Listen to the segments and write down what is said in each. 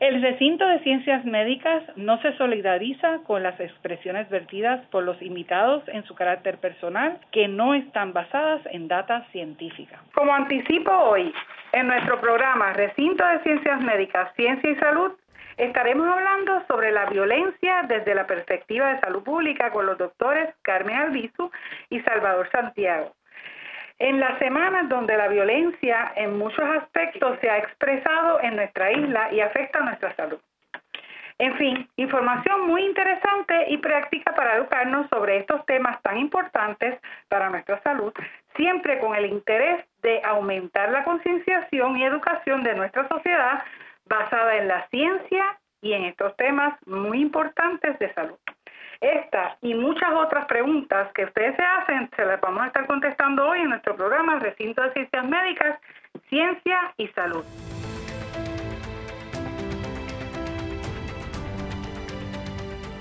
El recinto de ciencias médicas no se solidariza con las expresiones vertidas por los invitados en su carácter personal que no están basadas en data científica. Como anticipo hoy, en nuestro programa Recinto de Ciencias Médicas, Ciencia y Salud, estaremos hablando sobre la violencia desde la perspectiva de salud pública con los doctores Carmen Albizu y Salvador Santiago en las semanas donde la violencia en muchos aspectos se ha expresado en nuestra isla y afecta a nuestra salud. En fin, información muy interesante y práctica para educarnos sobre estos temas tan importantes para nuestra salud, siempre con el interés de aumentar la concienciación y educación de nuestra sociedad basada en la ciencia y en estos temas muy importantes de salud. Esta y muchas otras preguntas que ustedes se hacen se las vamos a estar contestando hoy en nuestro programa Recinto de Ciencias Médicas, Ciencia y Salud.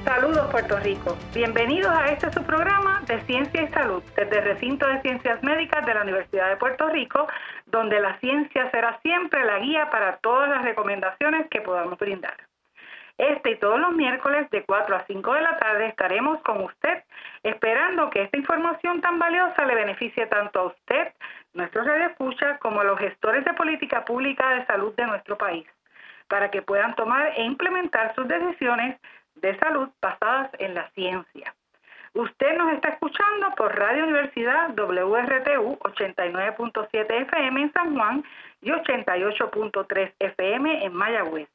Saludos Puerto Rico. Bienvenidos a este su programa de Ciencia y Salud desde el Recinto de Ciencias Médicas de la Universidad de Puerto Rico, donde la ciencia será siempre la guía para todas las recomendaciones que podamos brindar. Este y todos los miércoles de 4 a 5 de la tarde estaremos con usted esperando que esta información tan valiosa le beneficie tanto a usted, nuestro radio escucha, como a los gestores de política pública de salud de nuestro país, para que puedan tomar e implementar sus decisiones de salud basadas en la ciencia. Usted nos está escuchando por Radio Universidad WRTU 89.7 FM en San Juan y 88.3 FM en Mayagüez.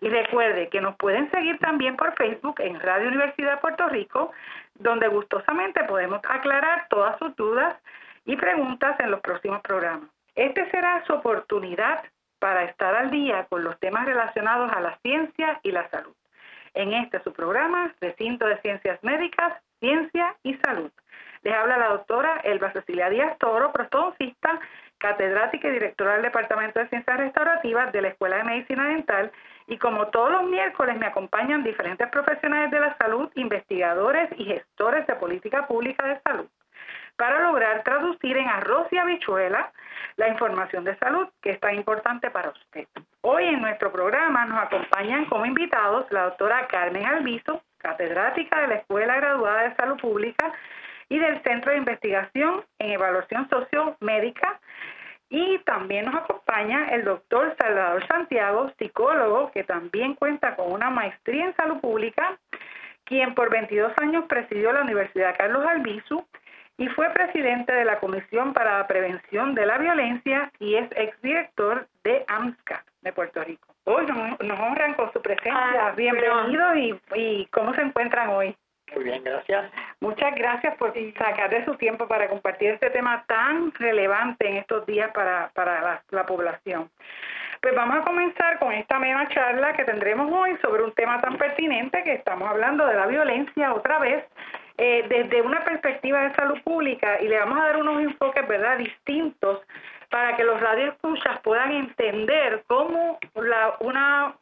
Y recuerde que nos pueden seguir también por Facebook en Radio Universidad Puerto Rico, donde gustosamente podemos aclarar todas sus dudas y preguntas en los próximos programas. Este será su oportunidad para estar al día con los temas relacionados a la ciencia y la salud. En este su programa, Recinto de Ciencias Médicas, Ciencia y Salud. Les habla la doctora Elba Cecilia Díaz Toro, prostodoncista, catedrática y directora del Departamento de Ciencias Restaurativas de la Escuela de Medicina Dental y como todos los miércoles me acompañan diferentes profesionales de la salud, investigadores y gestores de política pública de salud, para lograr traducir en arroz y habichuela la información de salud que es tan importante para usted. Hoy en nuestro programa nos acompañan como invitados la doctora Carmen Alviso, catedrática de la Escuela Graduada de Salud Pública y del Centro de Investigación en Evaluación Sociomédica y también nos acompaña el doctor Salvador Santiago, psicólogo, que también cuenta con una maestría en salud pública, quien por 22 años presidió la Universidad Carlos Albizu y fue presidente de la Comisión para la Prevención de la Violencia y es exdirector de AMSCA de Puerto Rico. Hoy nos, honran con su presencia. Ah, Bienvenidos y, y ¿cómo se encuentran hoy? Muy bien, gracias. Muchas gracias por sacar de su tiempo para compartir este tema tan relevante en estos días para, para la, población. Pues vamos a comenzar con esta mega charla que tendremos hoy sobre un tema tan pertinente que estamos hablando de la violencia otra vez eh, desde una perspectiva de salud pública y le vamos a dar unos enfoques verdad distintos para que los radioescuchas puedan entender cómo la, una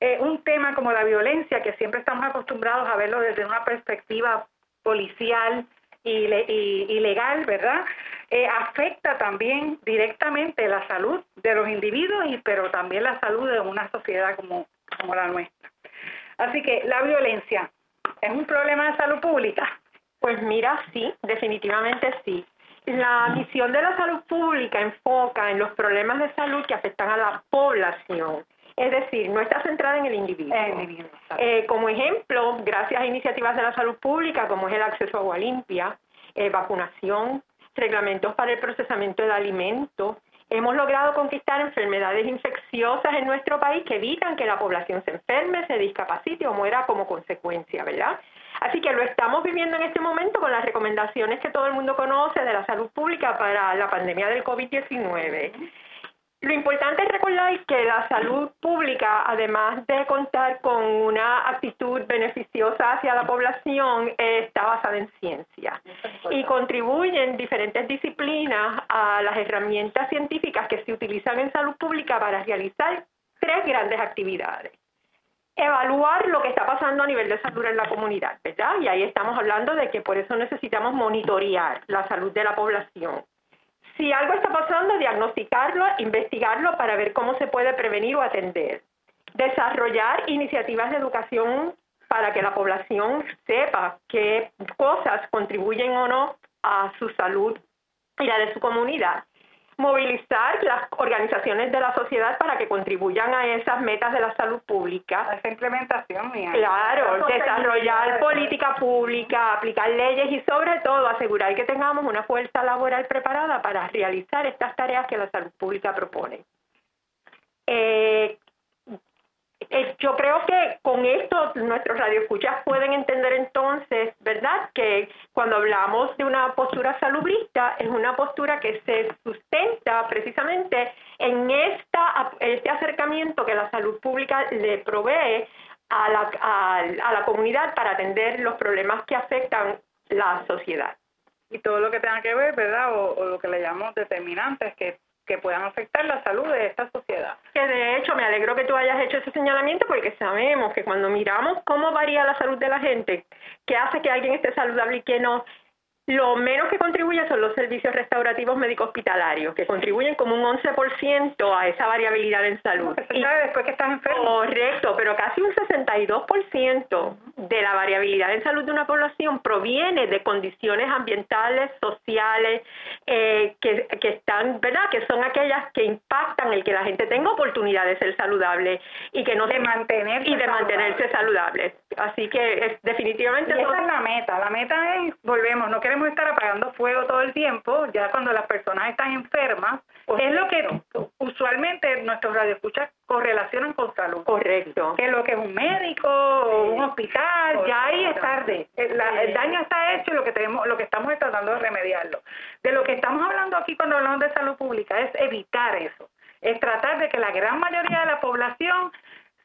eh, un tema como la violencia, que siempre estamos acostumbrados a verlo desde una perspectiva policial y, legal, ¿verdad? Eh, afecta también directamente la salud de los individuos, y, pero también la salud de una sociedad como la nuestra. Así que la violencia es un problema de salud pública. Pues mira, sí, definitivamente sí. La misión de la salud pública enfoca en los problemas de salud que afectan a la población es decir, no está centrada en el individuo. Eh, como ejemplo, gracias a iniciativas de la salud pública, como es el acceso a agua limpia, eh, vacunación, reglamentos para el procesamiento de alimentos, hemos logrado conquistar enfermedades infecciosas en nuestro país que evitan que la población se enferme, se discapacite o muera como consecuencia, ¿verdad? Así que lo estamos viviendo en este momento con las recomendaciones que todo el mundo conoce de la salud pública para la pandemia del COVID-19. Lo importante es recordar que la salud pública, además de contar con una actitud beneficiosa hacia la población, está basada en ciencia y contribuye en diferentes disciplinas a las herramientas científicas que se utilizan en salud pública para realizar tres grandes actividades. Evaluar lo que está pasando a nivel de salud en la comunidad, ¿verdad? Y ahí estamos hablando de que por eso necesitamos monitorear la salud de la población si algo está pasando, diagnosticarlo, investigarlo para ver cómo se puede prevenir o atender. Desarrollar iniciativas de educación para que la población sepa qué cosas contribuyen o no a su salud y la de su comunidad movilizar las organizaciones de la sociedad para que contribuyan a esas metas de la salud pública. esa implementación, mía. Claro, desarrollar política pública, aplicar leyes y sobre todo asegurar que tengamos una fuerza laboral preparada para realizar estas tareas que la salud pública propone. Eh, eh, yo creo que con esto nuestros radioescuchas pueden entender entonces, ¿verdad?, que cuando hablamos de una postura salubrista es una postura que se sustenta precisamente en esta, este acercamiento que la salud pública le provee a la, a, la comunidad para atender los problemas que afectan la sociedad. Y todo lo que tenga que ver, ¿verdad?, o, o lo que le llamamos determinantes, que que puedan afectar la salud de esta sociedad. Que de hecho me alegro que tú hayas hecho ese señalamiento porque sabemos que cuando miramos cómo varía la salud de la gente, qué hace que alguien esté saludable y que no, lo menos que contribuye son los servicios restaurativos médico-hospitalarios, que contribuyen como un 11% a esa variabilidad en salud. y, después que estás enfermo. Correcto, pero casi un 62% de la variabilidad en salud de una población proviene de condiciones ambientales, sociales, eh, que, que están, ¿verdad? Que son aquellas que impactan el que la gente tenga oportunidad de ser saludable y que no de mantenerse y de mantenerse saludable. Así que es, definitivamente esa es la meta. La meta es volvemos, no queremos estar apagando fuego todo el tiempo, ya cuando las personas están enfermas, es lo que usualmente nuestros radioescuchas correlacionan con salud. Correcto. Que lo que es un médico o un hospital, ya ahí es tarde. El, daño está hecho y lo que tenemos, lo que estamos es tratando de remediarlo. De lo que estamos hablando aquí cuando hablamos de salud pública es evitar eso. Es tratar de que la gran mayoría de la población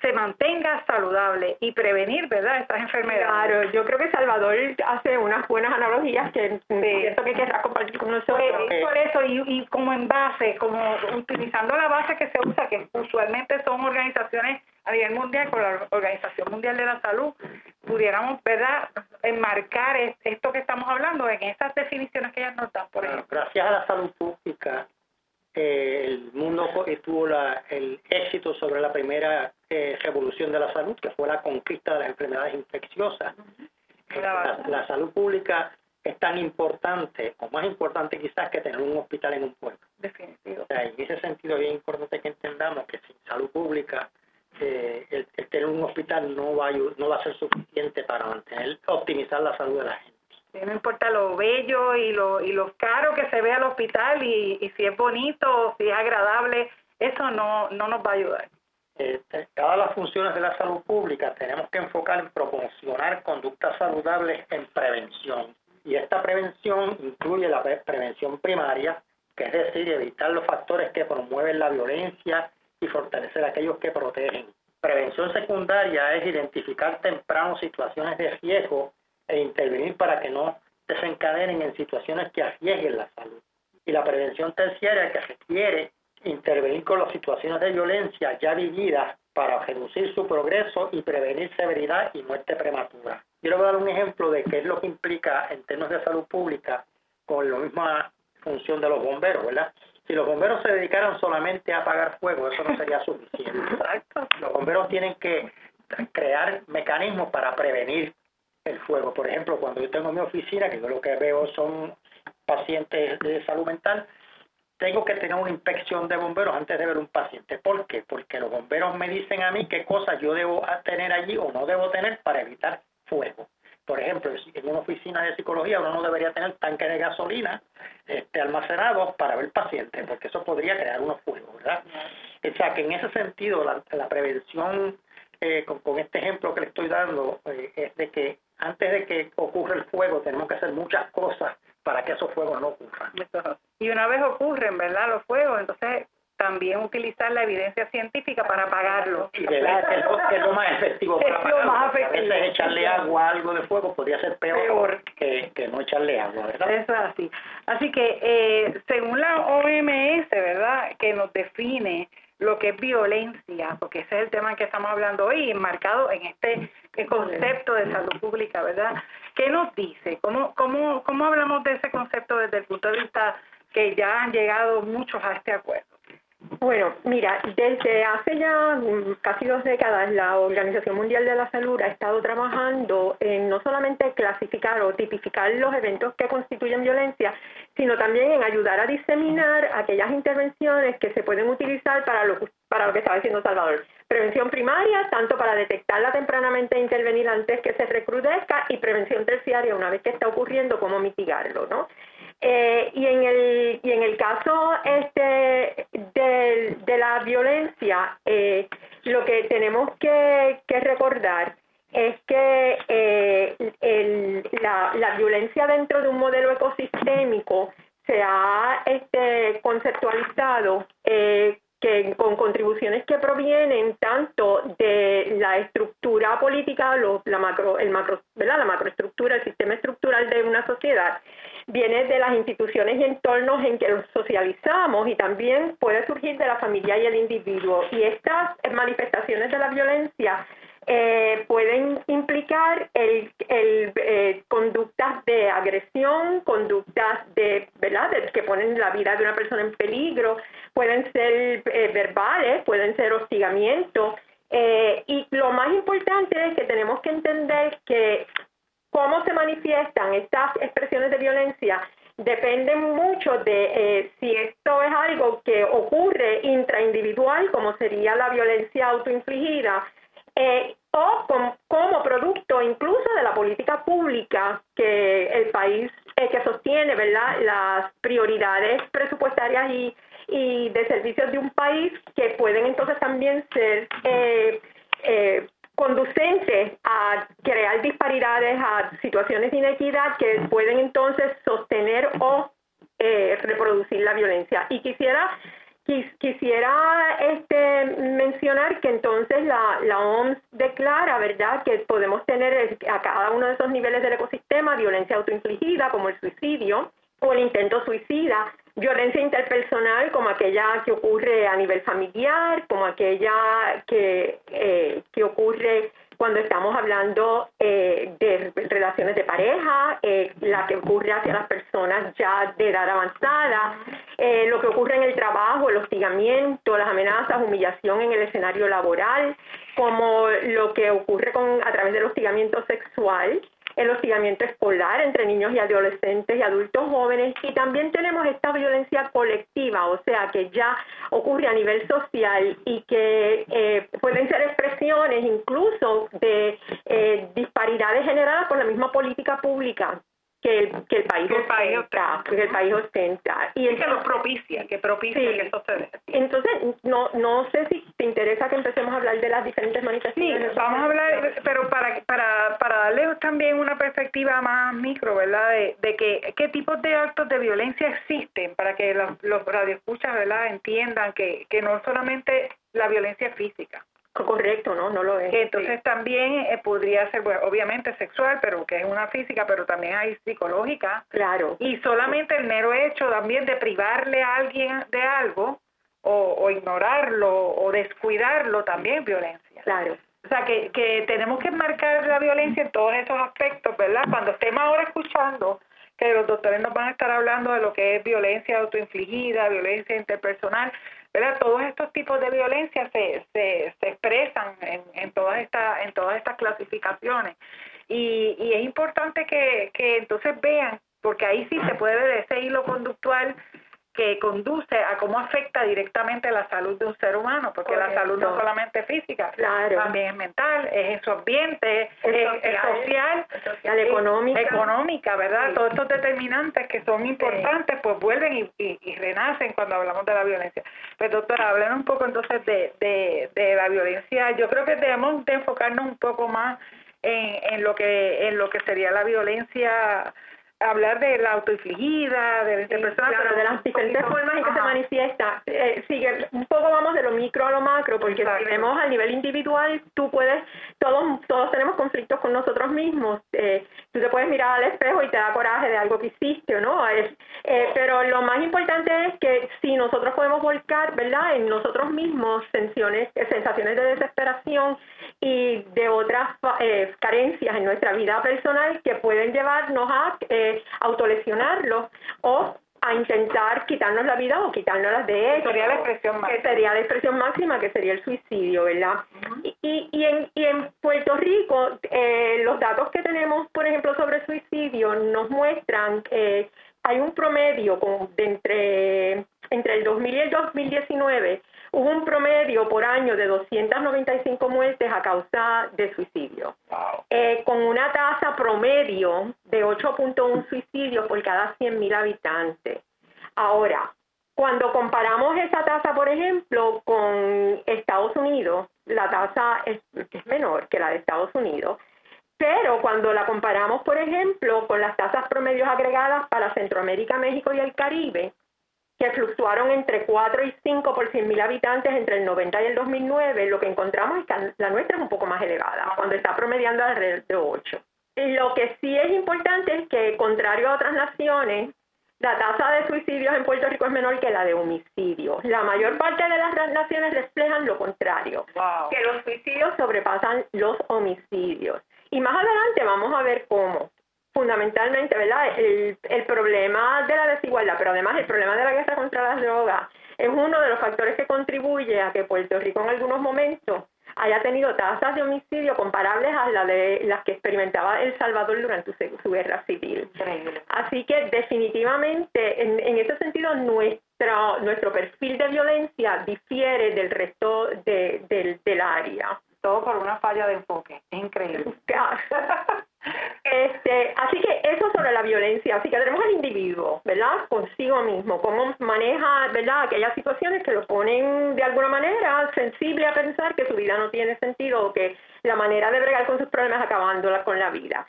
se mantenga saludable y prevenir, ¿verdad?, estas enfermedades. Claro, yo creo que Salvador hace unas buenas analogías que siento que querrá compartir con nosotros. Pues, por eso, y, y como en base, como utilizando la base que se usa, que usualmente son organizaciones a nivel mundial, con la Organización Mundial de la Salud, pudiéramos, ¿verdad?, enmarcar esto que estamos hablando en esas definiciones que ellas nos dan, por ejemplo. Gracias a la salud pública, eh, el mundo tuvo la, el éxito sobre la primera eh, revolución de la salud, que fue la conquista de las enfermedades infecciosas. Eh, la, salud pública es tan importante, o más importante quizás, que tener un hospital en un pueblo. Definitivo. en ese sentido es bien importante que entendamos que sin salud pública el, tener un hospital no va, a, no va a ser suficiente para mantener, optimizar la salud de la gente no importa lo bello y lo, y lo caro que se ve al hospital y, y si es bonito o si es agradable, eso no, no nos va a ayudar. Este, cada las funciones de la salud pública tenemos que enfocar en proporcionar conductas saludables en prevención. Y esta prevención incluye la prevención primaria, que es decir, evitar los factores que promueven la violencia y fortalecer aquellos que protegen. Prevención secundaria es identificar temprano situaciones de riesgo e intervenir para que no desencadenen en situaciones que arriesguen la salud. Y la prevención terciaria que requiere intervenir con las situaciones de violencia ya vividas para reducir su progreso y prevenir severidad y muerte prematura. Quiero dar un ejemplo de qué es lo que implica en términos de salud pública con la misma función de los bomberos, ¿verdad? Si los bomberos se dedicaran solamente a apagar fuego, eso no sería suficiente. Los bomberos tienen que crear mecanismos para prevenir el fuego. Por ejemplo, cuando yo tengo mi oficina, que yo lo que veo son pacientes de salud mental, tengo que tener una inspección de bomberos antes de ver un paciente. ¿Por qué? Porque los bomberos me dicen a mí qué cosas yo debo tener allí o no debo tener para evitar fuego. Por ejemplo, en una oficina de psicología uno no debería tener tanques de gasolina este, almacenados para ver pacientes, porque eso podría crear unos fuegos, ¿verdad? O sea, que en ese sentido la, la prevención, eh, con, este ejemplo que le estoy dando, eh, es de que antes de que ocurra el fuego tenemos que hacer muchas cosas para que esos fuegos no ocurran. Y una vez ocurren, ¿verdad? Los fuegos, entonces también utilizar la evidencia científica para pagarlo. Y de ver que es, lo, más efectivo para pagarlo. Más A veces echarle agua a algo de fuego podría ser peor, Que, que, no echarle agua, ¿verdad? Eso es así. Así que eh, según la OMS, ¿verdad? Que nos define lo que es violencia, porque ese es el tema que estamos hablando hoy, enmarcado en este concepto de salud pública, ¿verdad? ¿Qué nos dice? ¿Cómo, cómo, ¿Cómo hablamos de ese concepto desde el punto de vista que ya han llegado muchos a este acuerdo? Bueno, mira, desde hace ya casi dos décadas la Organización Mundial de la Salud ha estado trabajando en no solamente clasificar o tipificar los eventos que constituyen violencia, sino también en ayudar a diseminar aquellas intervenciones que se pueden utilizar para lo, para lo que estaba diciendo Salvador. Prevención primaria, tanto para detectarla tempranamente e intervenir antes que se recrudezca, y prevención terciaria, una vez que está ocurriendo, cómo mitigarlo, ¿no? Eh, y en el y en el caso este de, de la violencia eh, lo que tenemos que, que recordar es que eh, el, la, violencia dentro de un modelo ecosistémico se ha este, conceptualizado eh, que con contribuciones que provienen tanto de la estructura política, la macro, el macro, ¿verdad? la macroestructura, el sistema estructural de una sociedad, viene de las instituciones y entornos en que los socializamos y también puede surgir de la familia y el individuo. Y estas manifestaciones de la violencia eh, pueden implicar el, eh, conductas de agresión, conductas de, ¿verdad? que ponen la vida de una persona en peligro, pueden ser eh, verbales, pueden ser hostigamiento. y lo más importante es que tenemos que entender que cómo se manifiestan estas expresiones de violencia dependen mucho de si esto es algo que ocurre intraindividual, como sería la violencia autoinfligida, eh, o como producto incluso de la política pública que el país eh, que sostiene verdad las prioridades presupuestarias y, y de servicios de un país que pueden entonces también ser eh, eh, conducentes a crear disparidades, a situaciones de inequidad que pueden entonces sostener o eh, reproducir la violencia. Y quisiera Quisiera este, mencionar que entonces la, la OMS declara, ¿verdad?, que podemos tener a cada uno de esos niveles del ecosistema violencia autoinfligida, como el suicidio o el intento suicida, violencia interpersonal, como aquella que ocurre a nivel familiar, como aquella que, eh, que ocurre cuando estamos hablando eh, de relaciones de pareja, eh, la que ocurre hacia las personas ya de edad avanzada, eh, lo que ocurre en el trabajo, el hostigamiento, las amenazas, humillación en el escenario laboral, como lo que ocurre con a través del hostigamiento sexual, el hostigamiento escolar entre niños y adolescentes y adultos jóvenes y también tenemos esta violencia colectiva, o sea, que ya ocurre a nivel social y que eh, pueden ser expresiones incluso de eh, disparidades generadas por la misma política pública que el, que el país ostenta, que el país ostenta. Y es que lo propicia, que propicia que eso se Entonces, no, no sé si te interesa que empecemos a hablar de las diferentes manifestaciones. Sí, vamos a hablar, pero para, para, para darle también una perspectiva más micro, ¿verdad? De, de que qué tipos de actos de violencia existen para que los, los radioescuchas, ¿verdad? Entiendan que, que no solamente la violencia física, Correcto, no, no lo es. Entonces también eh, podría ser, obviamente sexual, pero que es una física, pero también hay psicológica. Claro. Y solamente el mero hecho también de privarle a alguien de algo o, o ignorarlo o descuidarlo también violencia. Claro. O sea, que, que tenemos que marcar la violencia en todos esos aspectos, ¿verdad? Cuando estemos ahora escuchando que los doctores nos van a estar hablando de lo que es violencia autoinfligida, violencia interpersonal, ¿verdad? Todos estos tipos de violencia se, se, se expresan en, en, todas esta, en todas estas clasificaciones. Y, y es importante que, que entonces vean, porque ahí sí se puede ver ese hilo conductual que conduce a cómo afecta directamente la salud de un ser humano, porque la salud no es solamente física, también es mental, es en su ambiente, es, social, social económica. económica, ¿verdad? Todos estos determinantes que son importantes, pues vuelven y, y, renacen cuando hablamos de la violencia. Pues doctora, hablen un poco entonces de, de, de la violencia. Yo creo que debemos de enfocarnos un poco más en, en lo que en lo que sería la violencia hablar de la autoinfligida, de la claro, de las diferentes formas en que se manifiesta. Eh, sigue, un poco vamos de lo micro a lo macro, porque si vemos a nivel individual, tú puedes, todos, todos tenemos conflictos con nosotros mismos. Eh, tú te puedes mirar al espejo y te da coraje de algo que hiciste o no. Es, eh, pero lo más importante es que si nosotros podemos volcar, ¿verdad?, en nosotros mismos sensaciones, sensaciones de desesperación y de otras eh, carencias en nuestra vida personal que pueden llevarnos a eh, autolesionarlos o a intentar quitarnos la vida o quitárnoslas de ellos. Sería la expresión máxima. Que sería la expresión máxima, que sería el suicidio, ¿verdad? y, y, en, y en Puerto Rico, eh, los datos que tenemos, por ejemplo, sobre suicidio nos muestran que hay un promedio de entre, entre el 2000 y el 2019 hubo un promedio por año de 295 muertes a causa de suicidio, eh, con una tasa promedio de 8.1 suicidios por cada 100.000 habitantes. Ahora, cuando comparamos esa tasa, por ejemplo, con Estados Unidos, la tasa es, es menor que la de Estados Unidos, pero cuando la comparamos, por ejemplo, con las tasas promedios agregadas para Centroamérica, México y el Caribe, que fluctuaron entre 4 y 5 por 100 mil habitantes entre el 90 y el 2009, lo que encontramos es que la nuestra es un poco más elevada, cuando está promediando alrededor de 8. Lo que sí es importante es que, contrario a otras naciones, la tasa de suicidios en Puerto Rico es menor que la de homicidios. La mayor parte de las naciones reflejan lo contrario, que los suicidios sobrepasan los homicidios. Y más adelante vamos a ver cómo fundamentalmente, ¿verdad? El, el problema de la desigualdad, pero además el problema de la guerra contra las drogas es uno de los factores que contribuye a que Puerto Rico en algunos momentos haya tenido tasas de homicidio comparables a las de las que experimentaba El Salvador durante su, guerra civil. Así que definitivamente, en, en, ese sentido, nuestro, nuestro perfil de violencia difiere del resto de, del, del área. Todo por una falla de enfoque. Es increíble. Este, así que eso sobre la violencia, así que tenemos al individuo, ¿verdad? Consigo mismo, cómo maneja, ¿verdad? Aquellas situaciones que lo ponen de alguna manera sensible a pensar que su vida no tiene sentido o que la manera de bregar con sus problemas acabándola con la vida.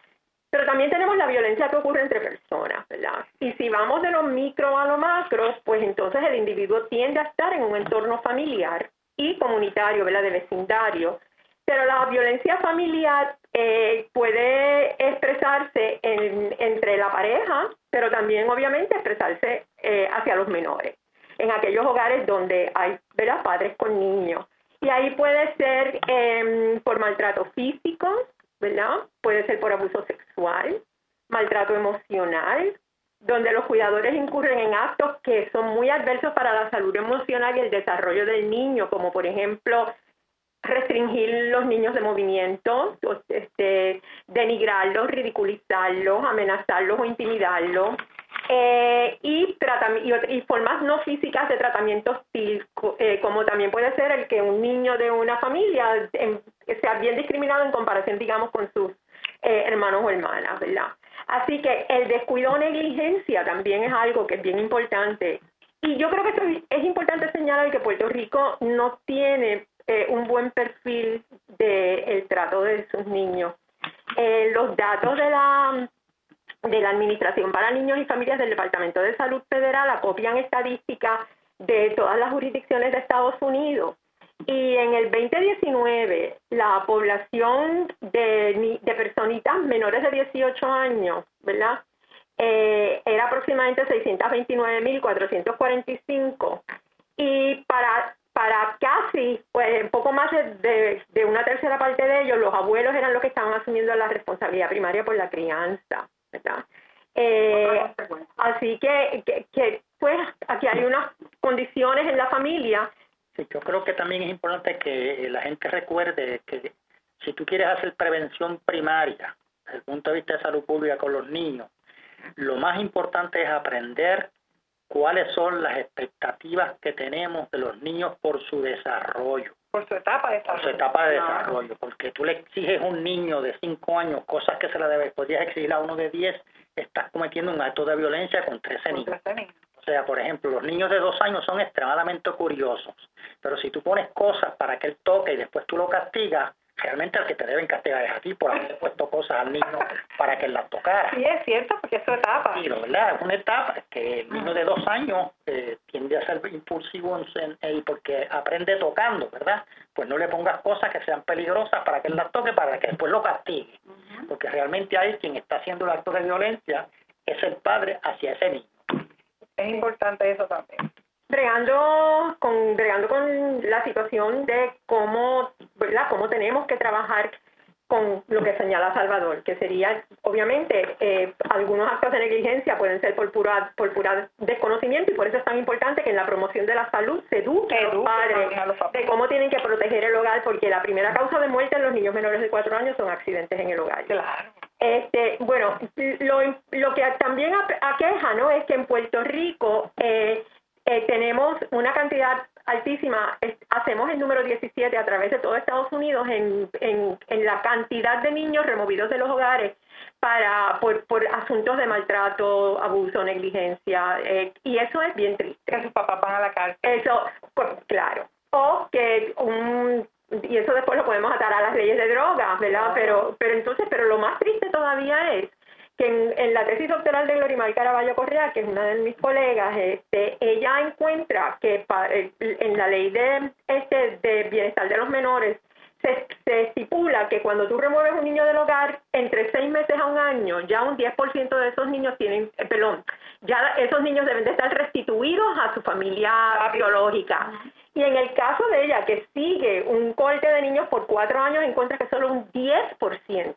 Pero también tenemos la violencia que ocurre entre personas, ¿verdad? Y si vamos de lo micro a lo macro, pues entonces el individuo tiende a estar en un entorno familiar y comunitario, ¿verdad? De vecindario, pero la violencia familiar eh, puede expresarse entre la pareja, pero también obviamente expresarse eh, hacia los menores, en aquellos hogares donde hay ¿verdad? padres con niños. Y ahí puede ser em, por maltrato físico, ¿verdad? Puede ser por abuso sexual, maltrato emocional, donde los cuidadores incurren en actos que son muy adversos para la salud emocional y el desarrollo del niño, como por ejemplo restringir los niños de movimiento, este, denigrarlos, ridiculizarlos, amenazarlos o intimidarlos. Eh, y, y, formas no físicas de tratamiento hostil, eh, como también puede ser el que un niño de una familia sea bien discriminado en comparación, digamos, con sus eh, hermanos o hermanas, ¿verdad? Así que el descuido o negligencia también es algo que es bien importante. Y yo creo que es importante señalar que Puerto Rico no tiene eh, un buen perfil del el trato de sus niños. Eh, los datos de la de la Administración para Niños y Familias del Departamento de Salud Federal acopian estadísticas de todas las jurisdicciones de Estados Unidos. Y en el 2019, la población de, de personitas menores de 18 años, ¿verdad? Eh, era aproximadamente 629.445. Y para para casi, pues poco más de, de, una tercera parte de ellos, los abuelos eran los que estaban asumiendo la responsabilidad primaria por la crianza, ¿verdad? Eh, así que, que, pues aquí hay unas condiciones en la familia. Sí, yo creo que también es importante que la gente recuerde que si tú quieres hacer prevención primaria desde el punto de vista de salud pública con los niños, lo más importante es aprender cuáles son las expectativas que tenemos de los niños por su desarrollo. Por su etapa de desarrollo. Por su etapa de desarrollo, porque tú le exiges a un niño de 5 años cosas que se le debe, podrías exigir a uno de 10, estás cometiendo un acto de violencia con 13 niños. O sea, por ejemplo, los niños de 2 años son extremadamente curiosos, pero si tú pones cosas para que él toque y después tú lo castigas, realmente el que te deben castigar es a ti por haber puesto cosas al niño para que él las tocara. Sí, es cierto, porque es su etapa. Sí, ¿verdad? Es una etapa que el niño de dos años eh, tiende a ser impulsivo en, y porque aprende tocando, ¿verdad? Pues no le pongas cosas que sean peligrosas para que él las toque, para que después lo castigue. Porque realmente ahí quien está haciendo el acto de violencia es el padre hacia ese niño. Es importante eso también bregando con bregando con la situación de cómo verdad cómo tenemos que trabajar con lo que señala Salvador, que sería, obviamente, eh, algunos actos de negligencia pueden ser por pura, por pura desconocimiento y por eso es tan importante que en la promoción de la salud se eduque, a los padres de cómo tienen que proteger el hogar, porque la primera causa de muerte en los niños menores de cuatro años son accidentes en el hogar. Claro. Este, bueno, lo, lo que también aqueja, ¿no? Es que en Puerto Rico eh, eh, tenemos una cantidad altísima, hacemos el número 17 a través de todo Estados Unidos en, en, en la cantidad de niños removidos de los hogares para por, por asuntos de maltrato, abuso, negligencia, eh, y eso es bien triste. Que sus papás van a la cárcel. Eso, pues, claro. O que un y eso después lo podemos atar a las leyes de drogas, ¿verdad? Pero, pero entonces, pero lo más triste todavía es que en, la tesis doctoral de Glorimar Caraballo Correa, que es una de mis colegas, este, ella encuentra que en la ley de, este, de bienestar de los menores se, estipula que cuando tú remueves un niño del hogar, entre seis meses a un año, ya un 10% de esos niños tienen, eh, perdón, ya esos niños deben de estar restituidos a su familia biológica. Y en el caso de ella, que sigue un corte de niños por cuatro años, encuentra que solo un 10%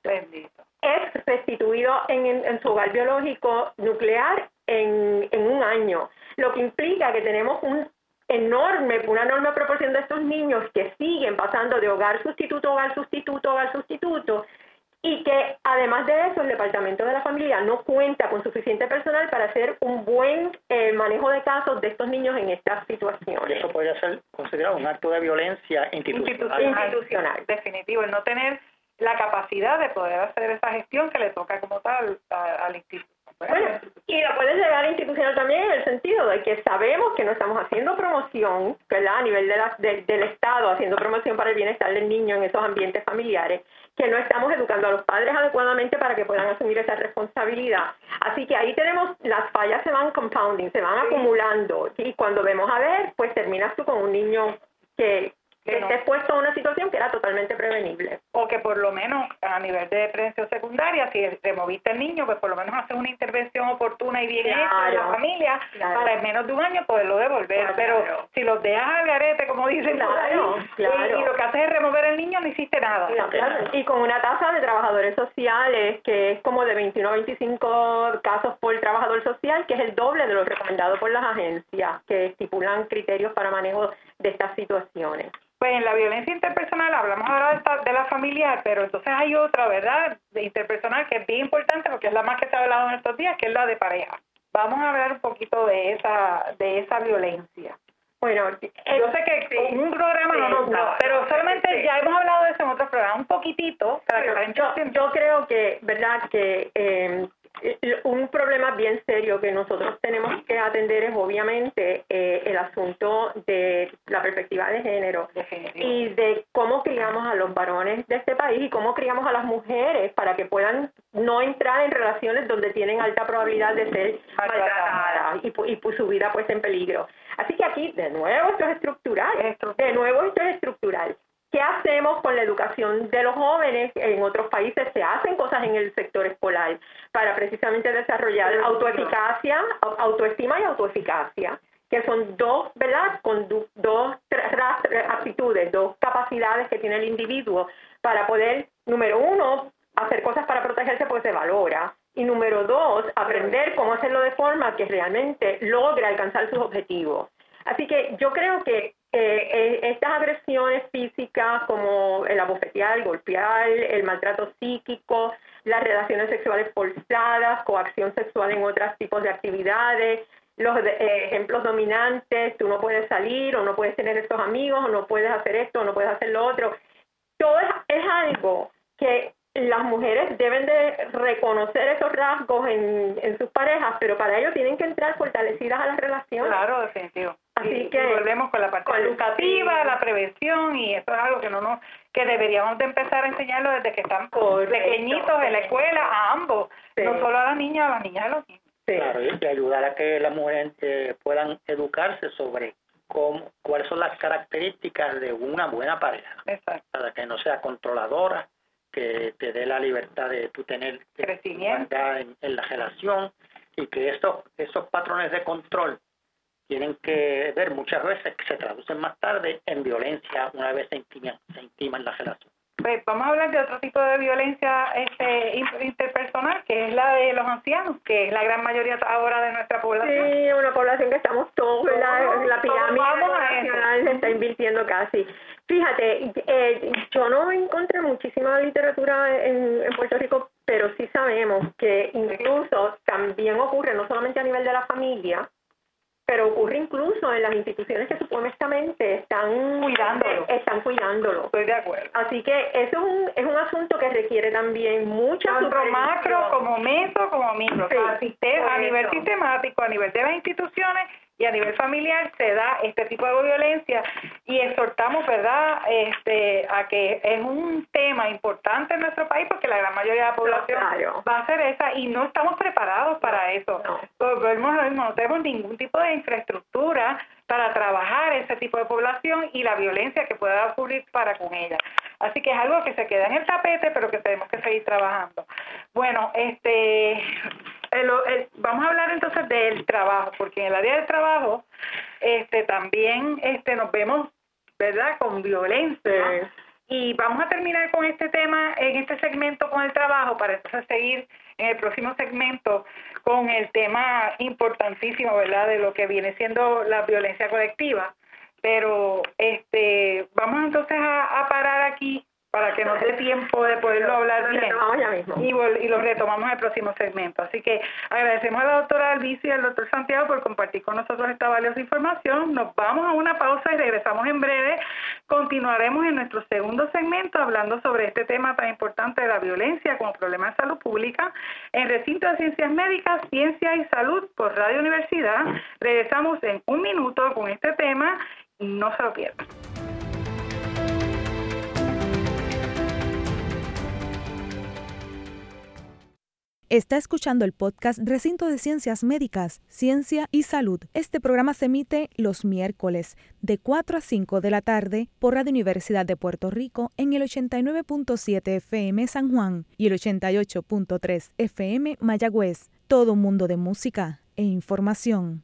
es restituido en, su hogar biológico nuclear en, en un año, lo que implica que tenemos un enorme, una enorme proporción de estos niños que siguen pasando de hogar sustituto, hogar sustituto, hogar sustituto, y que además de eso el Departamento de la Familia no cuenta con suficiente personal para hacer un buen eh, manejo de casos de estos niños en estas situaciones. Eso podría ser considerado un acto de violencia institucional. institucional. Definitivo, el no tener la capacidad de poder hacer esa gestión que le toca como tal al instituto. Bueno, y la puedes llegar institucional también en el sentido de que sabemos que no estamos haciendo promoción, ¿verdad? A nivel de la, del Estado, haciendo promoción para el bienestar del niño en esos ambientes familiares, que no estamos educando a los padres adecuadamente para que puedan asumir esa responsabilidad. Así que ahí tenemos, las fallas se van compounding, se van acumulando, y cuando vemos a ver, pues terminas tú con un niño que, que esté expuesto a una situación que era totalmente prevenible. O que por lo menos a nivel de prevención secundaria, si removiste al niño, pues por lo menos hacer una intervención oportuna y bien hecha en la familia para en menos de un año poderlo devolver. Pero si los dejas al garete, como dicen, y, lo que haces es remover al niño, no hiciste nada. Y con una tasa de trabajadores sociales que es como de 21 a 25 casos por trabajador social, que es el doble de lo recomendado por las agencias que estipulan criterios para manejo de estas situaciones. Pues en la violencia interpersonal hablamos ahora de, la familiar, pero entonces hay otra, ¿verdad? De interpersonal que es bien importante porque es la más que se ha hablado en estos días, que es la de pareja. Vamos a hablar un poquito de esa de esa violencia. Bueno, yo sé que un programa no nos da, pero solamente ya hemos hablado de eso en otros programas, un poquitito. Para que yo, yo creo que, ¿verdad? Que eh, un problema bien serio que nosotros tenemos que atender es obviamente eh, el asunto de la perspectiva de género y de cómo criamos a los varones de este país y cómo criamos a las mujeres para que puedan no entrar en relaciones donde tienen alta probabilidad de ser maltratadas y, y, su vida puesta en peligro. Así que aquí de nuevo esto es estructural, de nuevo esto es estructural. ¿Qué hacemos con la educación de los jóvenes? En otros países se hacen cosas en el sector escolar para precisamente desarrollar autoeficacia, autoestima y autoeficacia, que son dos, ¿verdad? Con dos aptitudes, dos capacidades que tiene el individuo para poder, número uno, hacer cosas para protegerse porque se valora. Y número dos, aprender cómo hacerlo de forma que realmente logre alcanzar sus objetivos. Así que yo creo que eh, eh, estas agresiones físicas como el abofetear, el golpear, el maltrato psíquico, las relaciones sexuales forzadas, coacción sexual en otros tipos de actividades, los eh, ejemplos dominantes, tú no puedes salir o no puedes tener estos amigos o no puedes hacer esto o no puedes hacer lo otro. Todo es, es algo que las mujeres deben de reconocer esos rasgos en, en sus parejas, pero para ello tienen que entrar fortalecidas a las relaciones. Claro, definitivo Así que volvemos con la parte educativa, la prevención y eso es algo que no nos que deberíamos de empezar a enseñarlo desde que están pequeñitos en la escuela a ambos, no solo a las niñas, a las niñas a los niños. Claro, y ayudar a que las mujeres eh, puedan educarse sobre cómo, cuáles son las características de una buena pareja. Para que no sea controladora, que te dé la libertad de tú tener crecimiento. en, en, la relación y que estos, esos patrones de control tienen que ver muchas veces que se traducen más tarde en violencia una vez se intiman, se intiman la relación. Pues vamos a hablar de otro tipo de violencia este, interpersonal, que es la de los ancianos, que es la gran mayoría ahora de nuestra población. Sí, una población que estamos todos, la, la pirámide se está invirtiendo casi. Fíjate, eh, yo no encontré muchísima literatura en, en Puerto Rico, pero sí sabemos que incluso también ocurre no solamente a nivel de la familia, pero ocurre incluso en las instituciones que supuestamente están cuidándolo. Están cuidándolo. Estoy de acuerdo. Así que eso es un, es un asunto que requiere también mucha Tanto macro como meso como micro. a nivel sistemático, a nivel de las instituciones y a nivel familiar se da este tipo de violencia y exhortamos, ¿verdad?, este, a que es un tema importante en nuestro país porque la gran mayoría de la población va a ser esa y no estamos preparados para eso. No. no tenemos ningún tipo de infraestructura para trabajar ese tipo de población y la violencia que pueda ocurrir para con ella. Así que es algo que se queda en el tapete, pero que tenemos que seguir trabajando. Bueno, este vamos a hablar entonces del trabajo, porque en el área del trabajo este también este nos vemos, ¿verdad?, con violencia. Y vamos a terminar con este tema en este segmento con el trabajo para entonces seguir en el próximo segmento con el tema importantísimo, ¿verdad?, de lo que viene siendo la violencia colectiva. Pero este vamos entonces a parar aquí para que nos dé tiempo de poderlo hablar bien. Y, y lo retomamos en el próximo segmento. Así que agradecemos a la doctora Albici y al doctor Santiago por compartir con nosotros esta valiosa información. Nos vamos a una pausa y regresamos en breve. Continuaremos en nuestro segundo segmento hablando sobre este tema tan importante de la violencia como problema de salud pública en Recinto de Ciencias Médicas, Ciencia y Salud por Radio Universidad. Regresamos en un minuto con este tema. No se lo pierdan. Está escuchando el podcast Recinto de Ciencias Médicas, Ciencia y Salud. Este programa se emite los miércoles de 4 a 5 de la tarde por Radio Universidad de Puerto Rico en el 89.7 FM San Juan y el 88.3 FM Mayagüez. Todo mundo de música e información.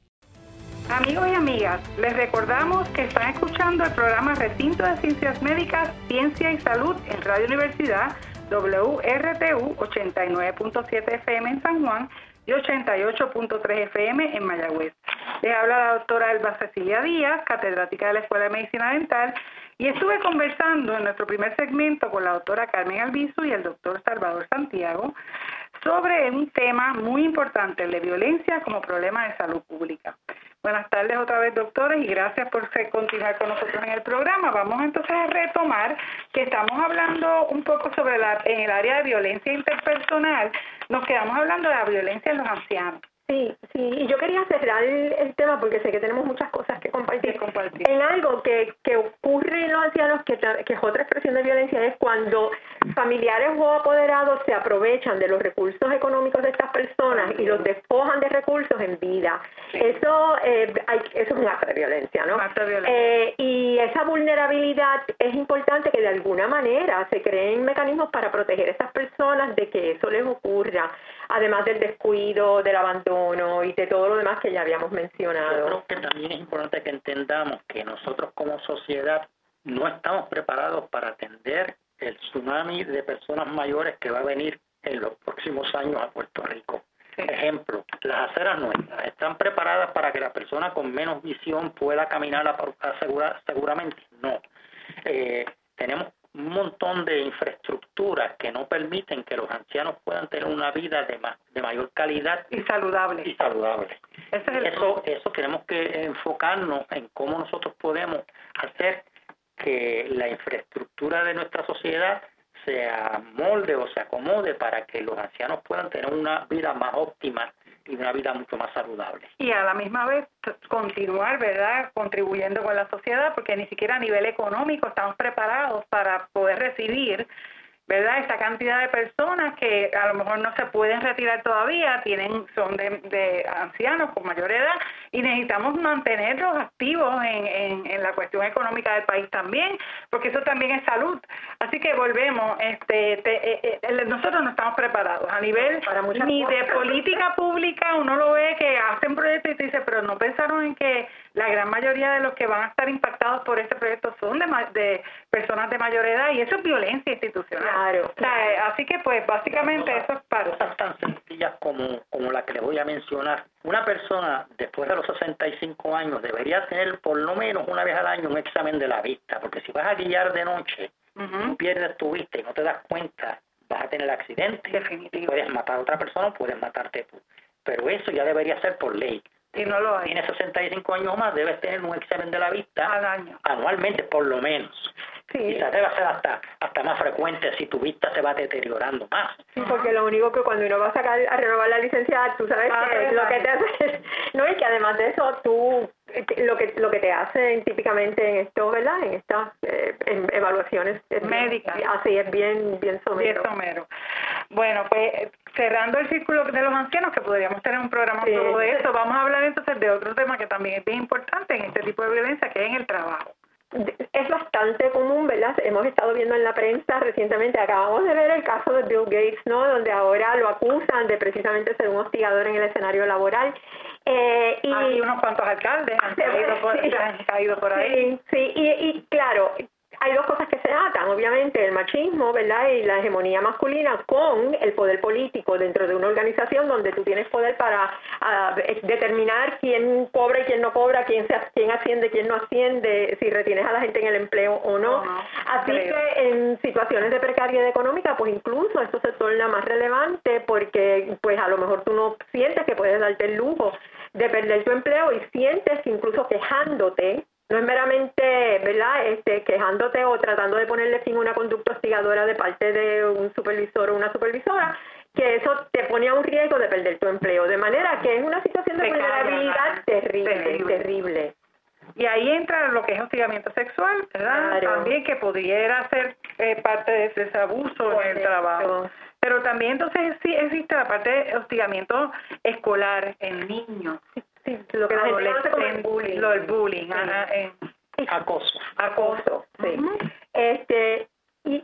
Amigos y amigas, les recordamos que están escuchando el programa Recinto de Ciencias Médicas, Ciencia y Salud en Radio Universidad WRTU 89.7 FM en San Juan y 88.3 FM en Mayagüez. Les habla la doctora Elba Cecilia Díaz, catedrática de la Escuela de Medicina Dental, y estuve conversando en nuestro primer segmento con la doctora Carmen Albizu y el doctor Salvador Santiago sobre un tema muy importante, la violencia como problema de salud pública. Buenas tardes otra vez, doctores, y gracias por continuar con nosotros en el programa. Vamos entonces a retomar que estamos hablando un poco sobre la, en el área de violencia interpersonal, nos quedamos hablando de la violencia en los ancianos. Sí, sí, y yo quería cerrar el, tema porque sé que tenemos muchas cosas que compartir. compartir. En algo que, que ocurre en los ancianos, que, que es otra expresión de violencia, es cuando familiares o apoderados se aprovechan de los recursos económicos de estas personas y los despojan de recursos en vida. Eso, eh, hay, eso es un acto de violencia, ¿no? acto de violencia. Eh, y esa vulnerabilidad es importante que de alguna manera se creen mecanismos para proteger a estas personas de que eso les ocurra, además del descuido, del abandono y de todo lo demás que ya habíamos mencionado. Yo creo que también es importante que entendamos que nosotros como sociedad no estamos preparados para atender el tsunami de personas mayores que va a venir en los próximos años a Puerto Rico. Ejemplo, las aceras nuestras están preparadas para que la persona con menos visión pueda caminar a, seguramente. No. Eh, tenemos un montón de infraestructuras que no permiten que los ancianos puedan tener una vida de, de mayor calidad y saludable. Y saludable. eso, eso tenemos que enfocarnos en cómo nosotros podemos hacer que la infraestructura de nuestra sociedad se amolde o se acomode para que los ancianos puedan tener una vida más óptima y una vida mucho más saludable. Y a la misma vez continuar, ¿verdad?, contribuyendo con la sociedad, porque ni siquiera a nivel económico estamos preparados para poder recibir ¿verdad? Esa cantidad de personas que a lo mejor no se pueden retirar todavía, tienen son de, de ancianos con mayor edad y necesitamos mantenerlos activos en, en, en, la cuestión económica del país también, porque eso también es salud. Así que volvemos, este, eh, eh, nosotros no estamos preparados a nivel Para ni de política pública, uno lo ve que hacen proyectos y te dice, pero no pensaron en que la gran mayoría de los que van a estar impactados por este proyecto son de, de personas de mayor edad y eso es violencia institucional. Claro. Así que pues básicamente eso es para... Cosas tan sencillas como, como la que le voy a mencionar. Una persona después de los 65 años debería tener por lo menos una vez al año un examen de la vista, porque si vas a guiar de noche, pierdes tu vista y no te das cuenta, vas a tener accidente. Definitivo. Puedes matar a otra persona o puedes matarte tú. Pero eso ya debería ser por ley. Y no lo hay. Tienes 65 años o más, debes tener un examen de la vista al año. anualmente, por lo menos. Sí. Quizás debe ser hasta, hasta más frecuente si tu vista se va deteriorando más. Sí, porque lo único que cuando uno va a sacar a renovar la licencia, tú sabes Ah, que lo que te hace, no, y que además de eso, tú, lo que lo que te hacen típicamente en esto, ¿verdad? En estas eh, en evaluaciones Médicas. así es bien, bien somero. Bien somero. Bueno, pues cerrando el círculo de los ancianos, que podríamos tener un programa Sí. solo de eso, vamos a hablar entonces de otro tema que también es bien importante en este tipo de violencia, que es en el trabajo. Es bastante común, ¿verdad? Hemos estado viendo en la prensa recientemente, acabamos de ver el caso de Bill Gates, ¿no? Donde ahora lo acusan de precisamente ser un hostigador en el escenario laboral. Eh, y Hay unos cuantos alcaldes han caído por, Sí. han caído por ahí. Sí, sí, y, y claro, hay dos cosas que se atan, obviamente, el machismo, ¿verdad? Y la hegemonía masculina con el poder político dentro de una organización donde tú tienes poder para eh, determinar quién cobra y quién no cobra, quién, se, quién asciende, quién no asciende, si retienes a la gente en el empleo o no. Así creo. que en situaciones de precariedad económica, pues incluso esto se torna más relevante porque pues a lo mejor tú no sientes que puedes darte el lujo de perder tu empleo y sientes que incluso quejándote no es meramente, ¿verdad?, este, quejándote o tratando de ponerle fin a una conducta hostigadora de parte de un supervisor o una supervisora, que eso te pone a un riesgo de perder tu empleo. De manera que es una situación de vulnerabilidad terrible, terrible. terrible. Y ahí entra lo que es hostigamiento sexual, ¿verdad? Claro. También que pudiera ser eh, parte de ese, ese abuso en el trabajo. Pero también entonces sí existe la parte de hostigamiento escolar en niños. Sí, lo que la gente conoce como el bullying. Lo del bullying, Sí. ajá, en Acoso. acoso. sí. Este, y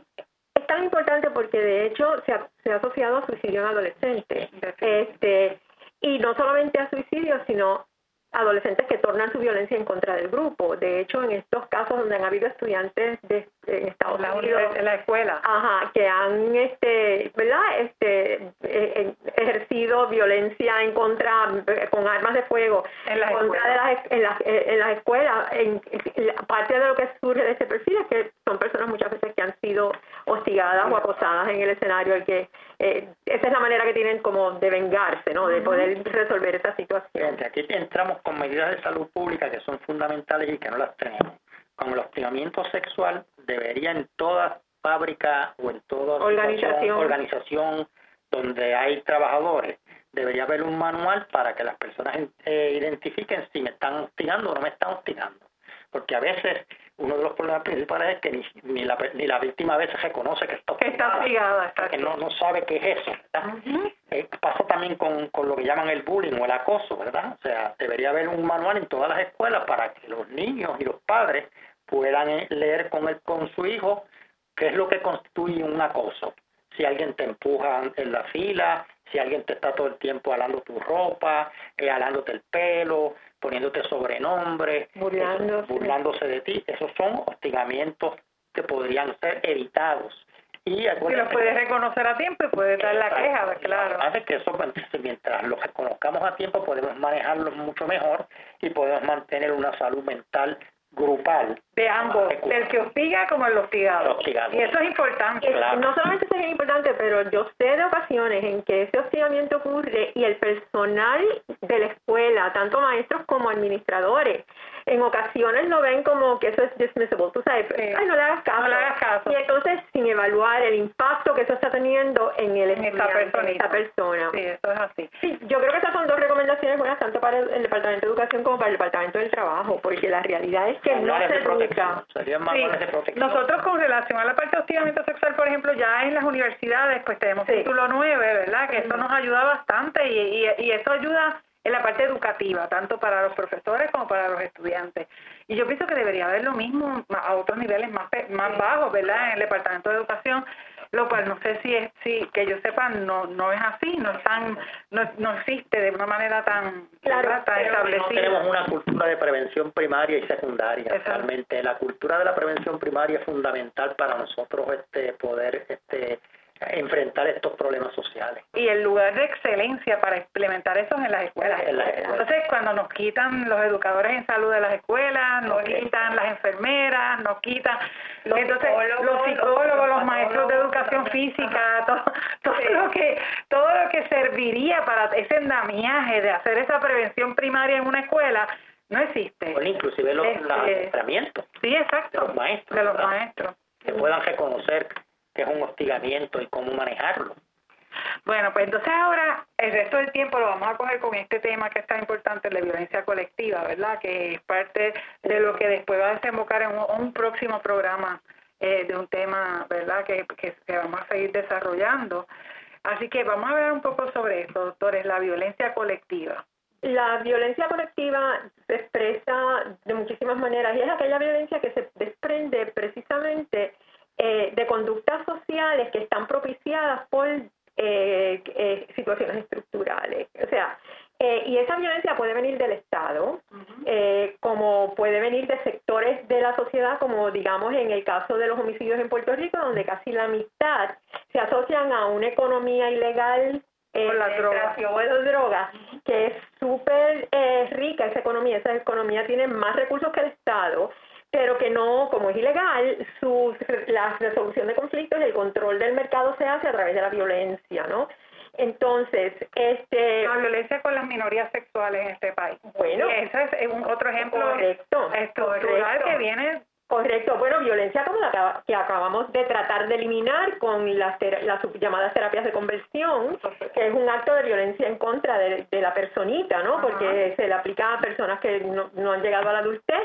es tan importante porque de hecho se ha, se ha asociado a suicidio en adolescentes. Este, y no solamente a suicidio, sino adolescentes que tornan su violencia en contra del grupo. De hecho, en estos casos donde han habido estudiantes de, en Estados La, Unidos en la escuela. Ajá, que han, este, ¿verdad? Este, eh, eh, ejercido violencia en contra, eh, con armas de fuego, En las contra de las, en, las, en las escuelas. En, en- parte de lo que surge de este perfil es que son personas muchas veces que han sido hostigadas o acosadas en el escenario y que eh, esa es la manera que tienen como de vengarse, ¿no? De poder resolver esa situación. Aquí entramos con medidas de salud pública que son fundamentales y que no las tenemos. Con el hostigamiento sexual debería en toda fábrica o en toda Organización. donde hay trabajadores, debería haber un manual para que las personas eh, identifiquen si me están hostigando o no me están hostigando. Porque a veces uno de los problemas principales es que ni, ni, la, ni la víctima a veces reconoce que está Que está hostigada, está que no, no sabe qué es eso. ¿verdad? Eh, pasa también con, con lo que llaman el bullying o el acoso, ¿verdad? O sea, debería haber un manual en todas las escuelas para que los niños y los padres puedan eh, leer con, el, con su hijo qué es lo que constituye un acoso. Si alguien te empuja en la fila, si alguien te está todo el tiempo alando tu ropa, eh, alándote el pelo, poniéndote sobrenombres, Burlándose. eso- burlándose de ti, esos son hostigamientos que podrían ser evitados. Y Si lo acuérdate puedes reconocer a tiempo y puedes dar la queja, claro. Hace que eso, pues, mientras los reconozcamos a tiempo, podemos manejarlos mucho mejor y podemos mantener una salud mental grupal. de ambos, del que hostiga como el hostigado. Y eso es importante. No solamente es importante, pero yo sé de ocasiones en que ese hostigamiento ocurre y el personal de la escuela, tanto maestros como administradores, en ocasiones lo ven como que eso es dismissible, tú sabes, ay, no le hagas caso. No le hagas caso. Y entonces, sin evaluar el impacto que eso está teniendo en el en esta, persona. Sí, eso es así. Sí, yo creo que esas son dos recomendaciones buenas tanto para el, Departamento de Educación como para el Departamento del Trabajo, porque la realidad es que no se educa. Nosotros con relación a la parte de hostigamiento sexual, por ejemplo, ya en las universidades, pues tenemos título 9, ¿verdad? Que eso nos ayuda bastante y, y, y eso ayuda en la parte educativa, tanto para los profesores como para los estudiantes. Y yo pienso que debería haber lo mismo a otros niveles más más bajos, ¿verdad? En el Departamento de Educación, lo cual no sé si es si que yo sepa no no es así, no están no, no existe de una manera tan claro, establecida. No tenemos una cultura de prevención primaria y secundaria. Realmente la cultura de la prevención primaria es fundamental para nosotros este poder este enfrentar estos problemas sociales. Y el lugar de excelencia para implementar eso es en las escuelas. Entonces, cuando nos quitan los educadores en salud de las escuelas, nos quitan las enfermeras, nos quitan los entonces psicólogos, los psicólogos, los, maestros de educación física, todo, todo lo que todo lo que serviría para ese andamiaje de hacer esa prevención primaria en una escuela no existe. Bueno, inclusive los, este, Sí, exacto. De los maestros. De los maestros. Que puedan reconocer que es un hostigamiento y cómo manejarlo. Bueno, pues entonces ahora el resto del tiempo lo vamos a coger con este tema que es tan importante, la violencia colectiva, ¿verdad? Que es parte de lo que después va a desembocar en un, próximo programa eh, de un tema, ¿verdad? Que, que, que vamos a seguir desarrollando. Así que vamos a hablar un poco sobre esto, doctores, la violencia colectiva. La violencia colectiva se expresa de muchísimas maneras y es aquella violencia que se desprende precisamente eh, de conductas sociales que están propiciadas por eh, eh, situaciones estructurales. O sea, y esa violencia puede venir del Estado, como puede venir de sectores de la sociedad, como digamos en el caso de los homicidios en Puerto Rico, donde casi la mitad se asocian a una economía ilegal con la droga. de drogas, que es súper rica esa economía, esa economía tiene más recursos que el Estado pero que no, como es ilegal, su, la resolución de conflictos y el control del mercado se hace a través de la violencia, ¿no? Entonces, este... La violencia con las minorías sexuales en este país. Bueno. ese es un otro ejemplo correcto, estructural que viene... Correcto. Bueno, violencia como la que acabamos de tratar de eliminar con las, las llamadas terapias de conversión, que es un acto de violencia en contra de, la personita, ¿no? Porque se le aplica a personas que no, no han llegado a la adultez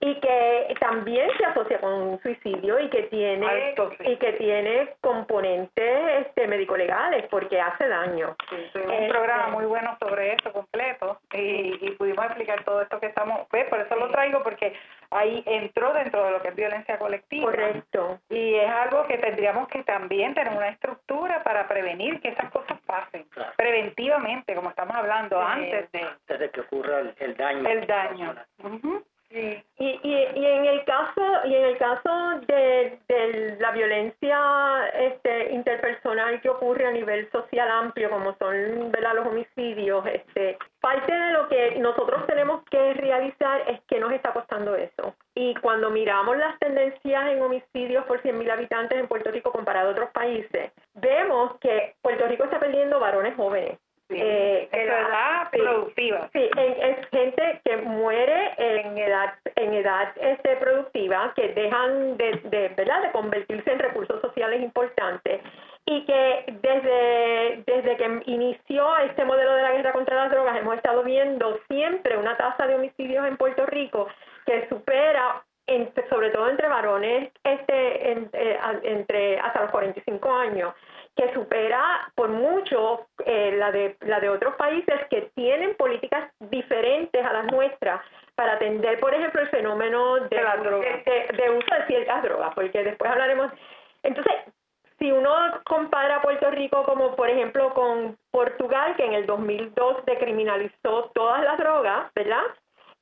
y que también se asocia con un suicidio y que tiene y que tiene componentes este, médico legales porque hace daño. Sí, un este, programa muy bueno sobre eso completo y, pudimos explicar todo esto que estamos, pues por eso lo traigo porque ahí entró dentro de lo que es violencia colectiva. Correcto. Y es algo que tendríamos que también tener una estructura para prevenir que esas cosas pasen preventivamente, como estamos hablando antes de antes de que ocurra el, daño. El daño. Y, y, y en el caso y en el caso de, la violencia este, interpersonal que ocurre a nivel social amplio como son los homicidios este parte de lo que nosotros tenemos que realizar es que nos está costando eso. Y cuando miramos las tendencias en homicidios por 100.000 habitantes en Puerto Rico comparado a otros países vemos que Puerto Rico está perdiendo varones jóvenes eh, edad productiva. Sí, es gente que muere en edad en edad este, productiva, que dejan de, de, ¿verdad? de convertirse en recursos sociales importantes y que desde, desde que inició este modelo de la guerra contra las drogas hemos estado viendo siempre una tasa de homicidios en Puerto Rico que supera sobre todo entre varones este eh, entre hasta los 45 años que supera por mucho eh, la, de, la de otros países que tienen políticas diferentes a las nuestras para atender, por ejemplo, el fenómeno de, de, uso de ciertas drogas, porque después hablaremos. Entonces, si uno compara Puerto Rico como, por ejemplo, con Portugal, que en el 2002 decriminalizó todas las drogas, ¿verdad?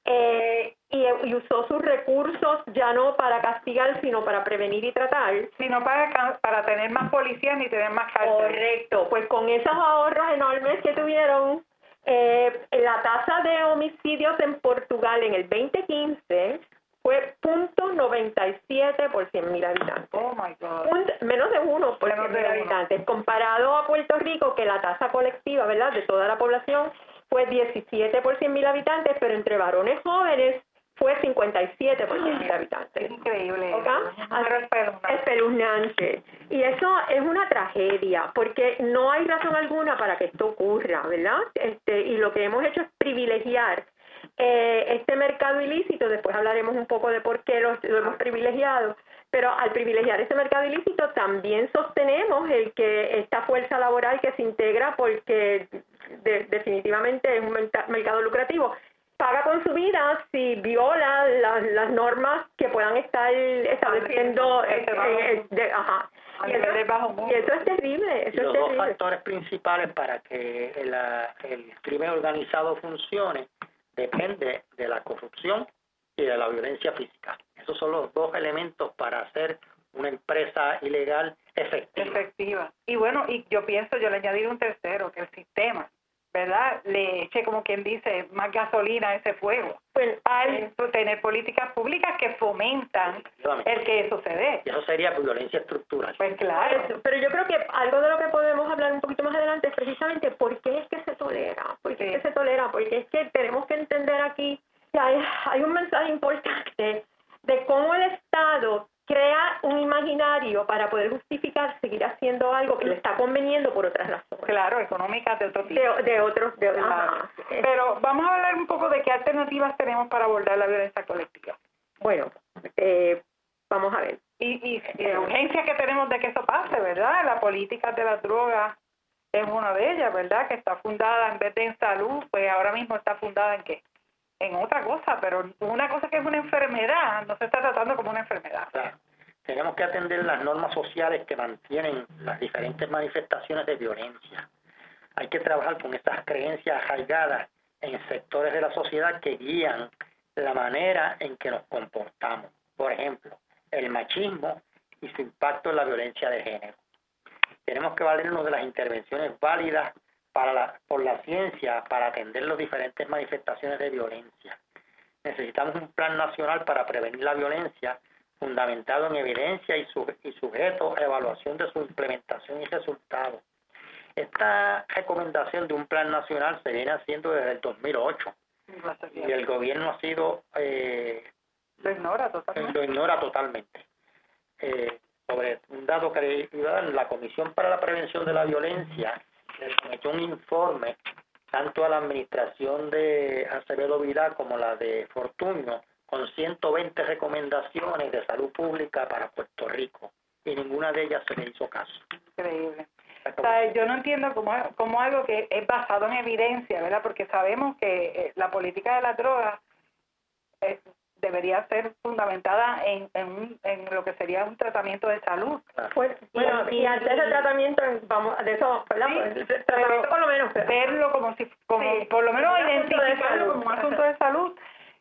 Eh, y, usó sus recursos ya no para castigar, sino para prevenir y tratar. Sino para, para tener más policías ni tener más cárceles. Correcto, pues con esos ahorros enormes que tuvieron, eh, la tasa de homicidios en Portugal en el 2015 fue .97 por 100 mil habitantes. Oh my God. menos de uno por Menos 100 mil de uno. habitantes. Comparado a Puerto Rico, que la tasa colectiva, ¿verdad?, de toda la población fue 17 por 100 mil habitantes, pero entre varones jóvenes fue 57 por 100 mil habitantes. Increíble. ¿Ok? Un número espeluznante. Y eso es una tragedia, porque no hay razón alguna para que esto ocurra, ¿verdad? Este, y lo que hemos hecho es privilegiar eh, este mercado ilícito, después hablaremos un poco de por qué lo, lo hemos privilegiado, pero al privilegiar ese mercado ilícito también sostenemos el que esta fuerza laboral que se integra porque de- definitivamente es un merca- mercado lucrativo paga con su vida si viola las, las normas que puedan estar estableciendo de- ajá. A Y eso, y es terrible, Y eso es los dos terrible. factores principales para que el, el crimen organizado funcione depende de la corrupción y de la violencia física. Esos son los dos elementos para hacer una empresa ilegal efectiva. efectiva. Y bueno, y yo pienso, yo le añadiré un tercero, que el sistema, ¿verdad? Le eche, como quien dice, más gasolina a ese fuego. Pues, Al tener políticas públicas que fomentan el que eso se dé. Y eso sería violencia estructural. Pues claro. Eso, Pero yo creo que algo de lo que podemos hablar un poquito más adelante es precisamente por qué es que se tolera, por qué es que se tolera, porque es que tenemos que entender aquí que hay, hay un mensaje importante de cómo el imaginario para poder justificar seguir haciendo algo que le está conveniendo por otras razones. Claro, económicas de otro tipo. De, de otros, de Claro. Pero vamos a hablar un poco de qué alternativas tenemos para abordar la violencia colectiva. Bueno, eh, vamos a ver. Y, y, y la urgencia que tenemos de que eso pase, ¿verdad? La política de las drogas es una de ellas, ¿verdad? Que está fundada en vez de en salud, pues ahora mismo está fundada en qué? En otra cosa, pero una cosa que es una enfermedad, no se está tratando como una enfermedad. Claro. Tenemos que atender las normas sociales que mantienen las diferentes manifestaciones de violencia. Hay que trabajar con estas creencias arraigadas en sectores de la sociedad que guían la manera en que nos comportamos. Por ejemplo, el machismo y su impacto en la violencia de género. Tenemos que valernos de las intervenciones válidas para la, por la ciencia para atender las diferentes manifestaciones de violencia. Necesitamos un plan nacional para prevenir la violencia fundamentado en evidencia y, su- y sujeto a evaluación de su implementación y resultados. Esta recomendación de un plan nacional se viene haciendo desde el 2008 y el gobierno ha sido eh, Lo ignora totalmente. lo ignora totalmente. Eh, sobre un dato que la Comisión para la Prevención de la Violencia le sometió un informe tanto a la administración de Acevedo Vidal como la de Fortunio con 120 recomendaciones de salud pública para Puerto Rico y ninguna de ellas se le hizo caso. Increíble. O sea, yo no entiendo cómo, cómo algo que es basado en evidencia, ¿verdad? Porque sabemos que eh, la política de la droga eh, debería ser fundamentada en, en, un- en lo que sería un tratamiento de salud. Pues, bueno, y antes del tratamiento, vamos, de eso, ¿verdad? Sí, Pues, el tratamiento por lo menos. pero- Verlo como si, como Sí, por lo menos como un asunto de identificarlo salud. como un asunto de salud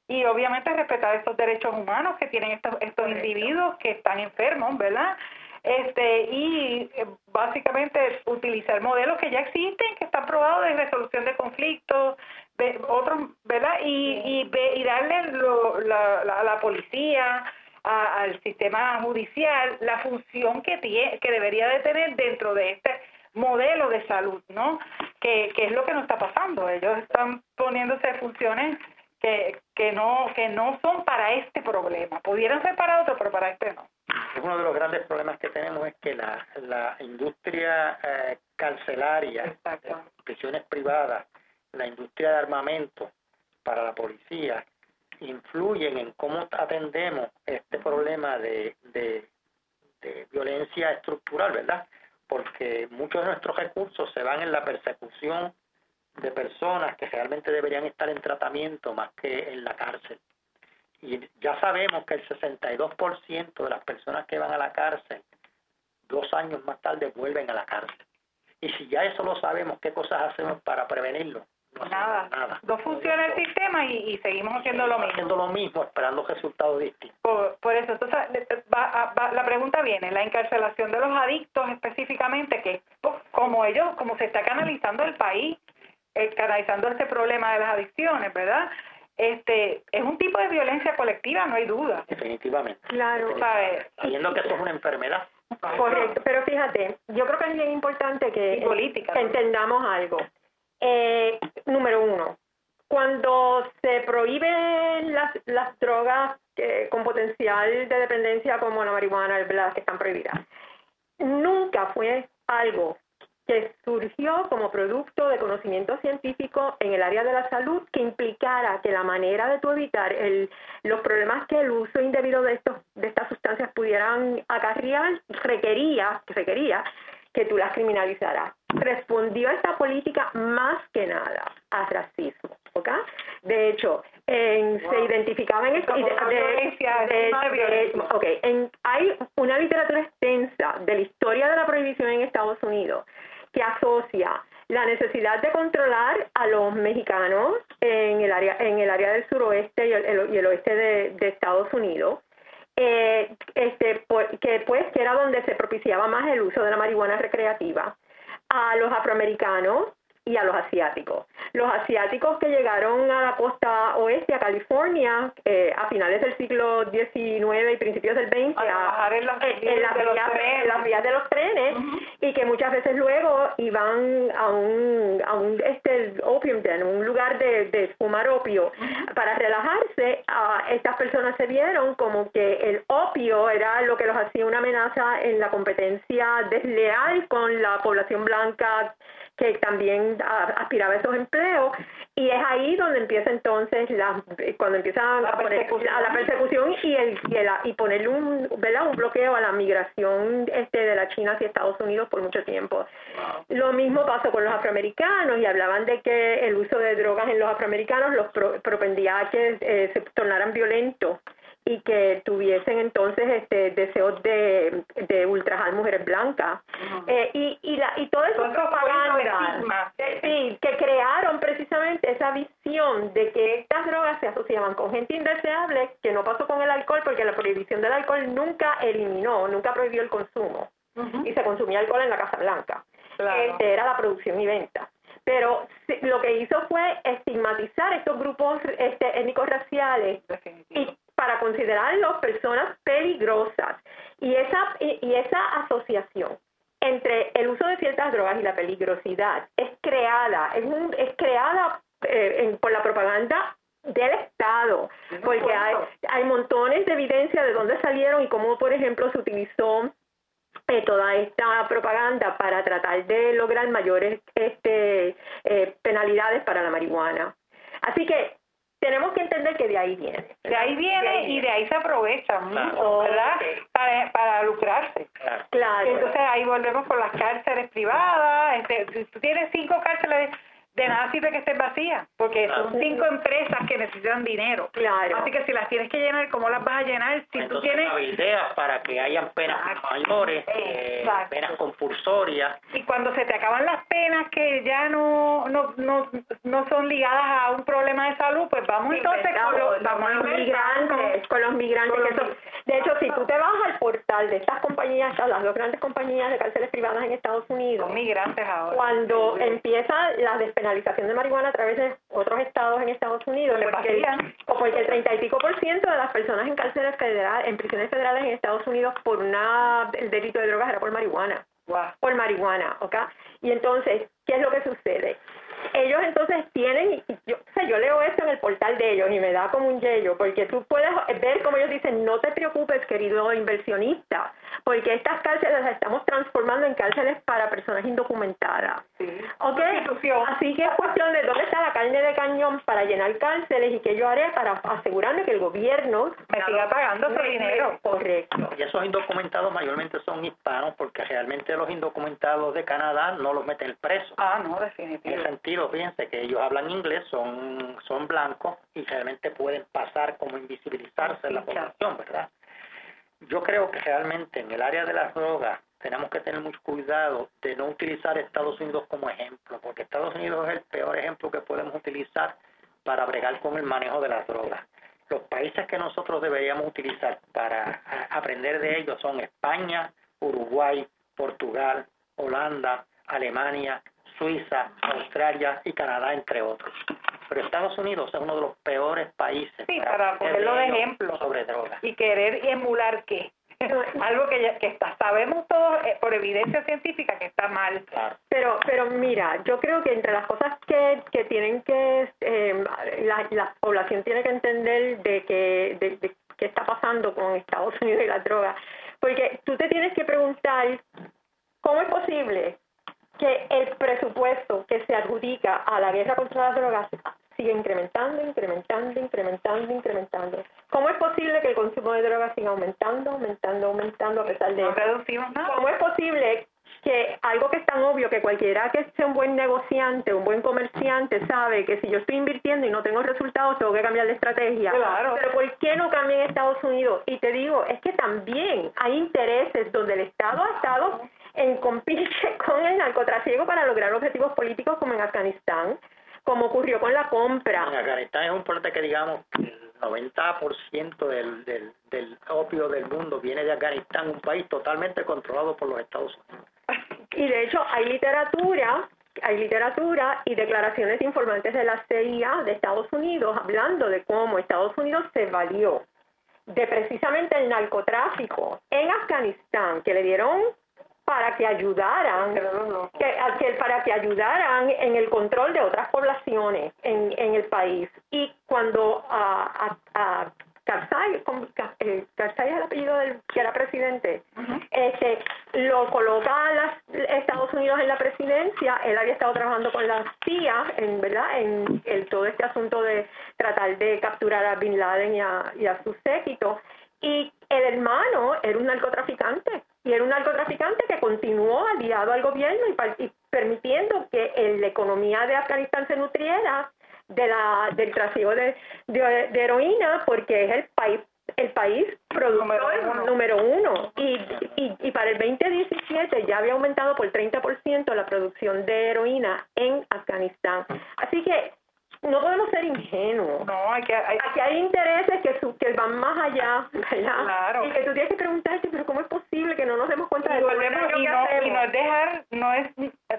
y obviamente respetar estos derechos humanos que tienen estos, estos Correcto. individuos que están enfermos, ¿verdad? Este y eh, básicamente utilizar modelos que ya existen, que están probados de resolución de conflictos, de otros, ¿verdad? Y, y, y darle lo- la, la, a la policía, a- al sistema judicial, la función que tiene, que debería de tener dentro de este modelo de salud, ¿no? Que, que es lo que nos está pasando. Ellos están poniéndose funciones que, que no que no son para este problema. Pudieran ser para otro, pero para este no. Uno de los grandes problemas que tenemos es que la, la industria eh, carcelaria, Exacto. de prisiones privadas, la industria de armamento para la policía, influyen en cómo atendemos este problema de, de, de violencia estructural, ¿verdad? Porque muchos de nuestros recursos se van en la persecución de personas que realmente deberían estar en tratamiento más que en la cárcel. Y ya sabemos que el 62% de las personas que van a la cárcel, dos años más tarde vuelven a la cárcel. Y si ya eso lo sabemos, ¿qué cosas hacemos para prevenirlo? No Nada. nada. No funciona el sistema y, y seguimos haciendo lo mismo. Haciendo lo mismo, esperando resultados distintos. Por, por eso, entonces, eh, va- va- la pregunta viene, la encarcelación de los adictos específicamente, que como ellos, como se está canalizando el país, eh, canalizando este problema de las adicciones, ¿verdad? este es un tipo de violencia colectiva, no hay duda. Definitivamente. Claro. Sabiendo que eso es una enfermedad. Correcto, pero fíjate, yo creo que es bien importante que, entendamos algo. Eh, número uno, cuando se prohíben las, las drogas eh, con potencial de dependencia como la marihuana, el que están prohibidas, nunca fue algo que surgió como producto de conocimiento científico en el área de la salud que implicara que la manera de tu evitar el, los problemas que el uso indebido de estos de estas sustancias pudieran acarrear requería requería que tú las criminalizaras. Respondió esta política más que nada a racismo, ¿ok? De hecho, en, se identificaba en esto. hay una literatura extensa de la historia de la prohibición en Estados Unidos que asocia la necesidad de controlar a los mexicanos en el área en el área del suroeste y el, oeste de, Estados Unidos eh, este que pues que era donde se propiciaba más el uso de la marihuana recreativa. A los afroamericanos y a los asiáticos. Los asiáticos que llegaron a la costa oeste, a California, eh, a finales del siglo XIX y principios del XX, a, en, las, vías, de los trenes, y que muchas veces luego iban a un, a un este, opium den, un lugar de, de fumar opio, para relajarse, a estas personas se vieron como que el opio era lo que los hacía una amenaza en la competencia desleal con la población blanca que también aspiraba a esos empleos y es ahí donde empieza entonces la cuando empieza la a, a la persecución y el y, y ponerle un ¿verdad? un bloqueo a la migración este de la China hacia Estados Unidos por mucho tiempo. Lo mismo pasó con los afroamericanos y hablaban de que el uso de drogas en los afroamericanos los propendía a que eh, se tornaran violentos y que tuviesen entonces este deseos de, de ultrajar mujeres blancas. Eh, y y la y toda esa propaganda. eh, sí, que crearon precisamente esa visión de que estas drogas se asociaban con gente indeseable que no pasó con el alcohol porque la prohibición del alcohol nunca eliminó nunca prohibió el consumo. Y se consumía alcohol en la Casa Blanca. Este era la producción y venta. Pero lo que hizo fue estigmatizar estos grupos este, étnicos raciales y para considerarlos personas peligrosas. Y esa, y esa asociación entre el uso de ciertas drogas y la peligrosidad es creada, es, es creada eh, por la propaganda del Estado, porque hay, hay montones de evidencia de dónde salieron y cómo, por ejemplo, se utilizó eh, toda esta propaganda para tratar de lograr mayores este, eh, penalidades para la marihuana. Así que tenemos que entender que de ahí viene. De ahí viene y de ahí se aprovecha mucho, ¿verdad? Para, para lucrarse. Claro. Entonces ahí volvemos con las cárceles privadas. Este, si tú tienes cinco cárceles de nada sirve que esté vacía, porque son cinco empresas que necesitan dinero. Claro. Así que si las tienes que llenar, ¿cómo las vas a llenar? Si tú tienes ideas para que hayan penas mayores, eh, penas compulsorias. Y cuando se te acaban las penas que ya no no no, no son ligadas a un problema de salud, pues vamos entonces con los, vamos los migrantes, con los migrantes que son, de hecho, si tú te vas al portal de estas compañías, las dos grandes compañías de cárceles privadas en Estados Unidos, son migrantes ahora. Cuando empieza la penalización de marihuana a través de otros estados en Estados Unidos, porque, o porque el treinta y pico por ciento de las personas en cárceles federales, en prisiones federales en Estados Unidos por una el delito de drogas era por marihuana. Por marihuana, ¿ok? Y entonces, ¿qué es lo que sucede? Ellos entonces tienen, yo, o sea, yo leo esto en el portal de ellos y me da como un yello, porque tú puedes ver como ellos dicen, no te preocupes, querido inversionista, porque estas cárceles las estamos transformando en cárceles para personas indocumentadas. Sí. ¿Ok? Así que es cuestión de dónde está la carne de cañón para llenar cárceles y qué yo haré para asegurarme que el gobierno me siga pagando ese dinero. Correcto. Y esos indocumentados mayormente son hispanos porque realmente los indocumentados de Canadá no los meten preso. Ah, no, definitivamente fíjense que ellos hablan inglés, son, son blancos y realmente pueden pasar como invisibilizarse en la población, ¿verdad? Yo creo que realmente en el área de las drogas tenemos que tener mucho cuidado de no utilizar Estados Unidos como ejemplo, porque Estados Unidos es el peor ejemplo que podemos utilizar para bregar con el manejo de las drogas. Los países que nosotros deberíamos utilizar para aprender de ellos son España, Uruguay, Portugal, Holanda, Alemania, Suiza, Australia y Canadá, entre otros. pero Estados Unidos es uno de los peores países sí, para, ponerlo de ejemplo sobre drogas. Y querer emular qué. algo que, que está, sabemos todos eh, por evidencia científica que está mal. Claro. Pero, pero mira, yo creo que entre las cosas que, que tienen que, eh, la, la población tiene que entender de que, de, de qué está pasando con Estados Unidos y la droga, porque tú te tienes que preguntar, ¿cómo es posible que el presupuesto que se adjudica a la guerra contra las drogas sigue incrementando, incrementando, incrementando, incrementando. ¿Cómo es posible que el consumo de drogas siga aumentando, aumentando, aumentando a pesar de no reducimos nada. ¿Cómo es posible que algo que es tan obvio que cualquiera que sea un buen negociante, un buen comerciante, sabe que si yo estoy invirtiendo y no tengo resultados, tengo que cambiar de estrategia? Claro. Pero ¿por qué no cambia en Estados Unidos? Y te digo, es que también hay intereses donde el Estado ha estado en compinche con el narcotráfico para lograr objetivos políticos como en Afganistán, como ocurrió con la compra. En Afganistán es un problema que digamos el 90% del, del, del opio del mundo viene de Afganistán, un país totalmente controlado por los Estados Unidos. Y de hecho hay literatura, hay literatura y declaraciones informantes de la CIA de Estados Unidos hablando de cómo Estados Unidos se valió de precisamente el narcotráfico en Afganistán, que le dieron para que ayudaran, que, para que ayudaran en el control de otras poblaciones en, en el país. Y cuando a, a, a Karzai, eh, Karzai es el apellido del que era presidente, este, lo coloca a las, Estados Unidos en la presidencia, él había estado trabajando con la CIA, en verdad, en el, todo este asunto de tratar de capturar a Bin Laden y a, y a su séquito, y el hermano era un narcotraficante, y era un narcotraficante que continuó aliado al gobierno y, y permitiendo que la economía de Afganistán se nutriera de la del trasiego de, de, de heroína porque es el país el país productor número uno, Y, y, y para el 2017 ya había aumentado por 30% la producción de heroína en Afganistán. Así que no podemos ser ingenuos. No, hay que... Hay... Aquí hay intereses que, su, que van más allá, ¿verdad? Claro. Y que tú tienes que preguntarte, pero ¿cómo es posible que no nos demos cuenta y de lo y, no, y no es dejar, no es,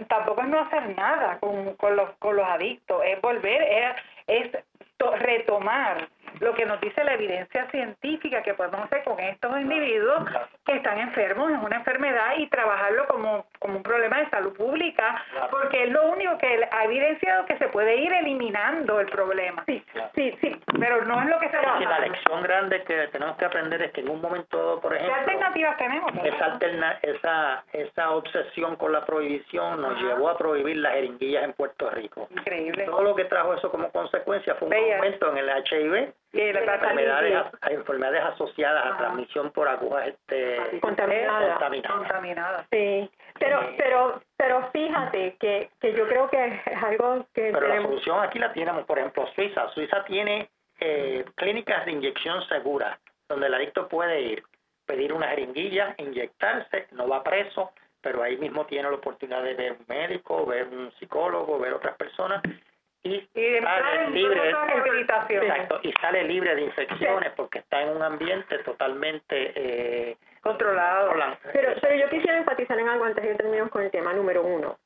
tampoco es no hacer nada con, con, los, con los adictos, es volver, es, es to, retomar lo que nos dice la evidencia científica que podemos hacer con estos individuos que están enfermos, es una enfermedad y trabajarlo como, como un problema de salud pública, porque es lo único que ha evidenciado que se puede ir eliminando el problema. Sí, sí, sí. Pero no es lo que se Sí, la lección grande que tenemos que aprender es que en un momento, por ¿Qué ejemplo, alternativas tenemos? esa, alterna, esa, esa obsesión con la prohibición nos Ajá. llevó a prohibir las jeringuillas en Puerto Rico. Increíble. Todo lo que trajo eso como consecuencia fue un aumento en el HIV Y la enfermedades, hepatitis a- enfermedades asociadas a transmisión por agujas este, Contaminada. contaminadas. contaminada. Sí, pero, pero, pero fíjate que, que yo creo que es algo que Pero la tenemos- solución aquí la tenemos, por ejemplo, Suiza. Suiza tiene eh, clínicas de inyección seguras, donde el adicto puede ir, pedir una jeringuilla, inyectarse, no va preso, pero ahí mismo tiene la oportunidad de ver un médico, ver un psicólogo, ver otras personas y, sale libre de rehabilitación. Exacto, y sale libre de infecciones porque está en un ambiente totalmente eh, Controlado. controlado. Pero, pero yo quisiera enfatizar en algo antes de que terminemos con el tema número uno.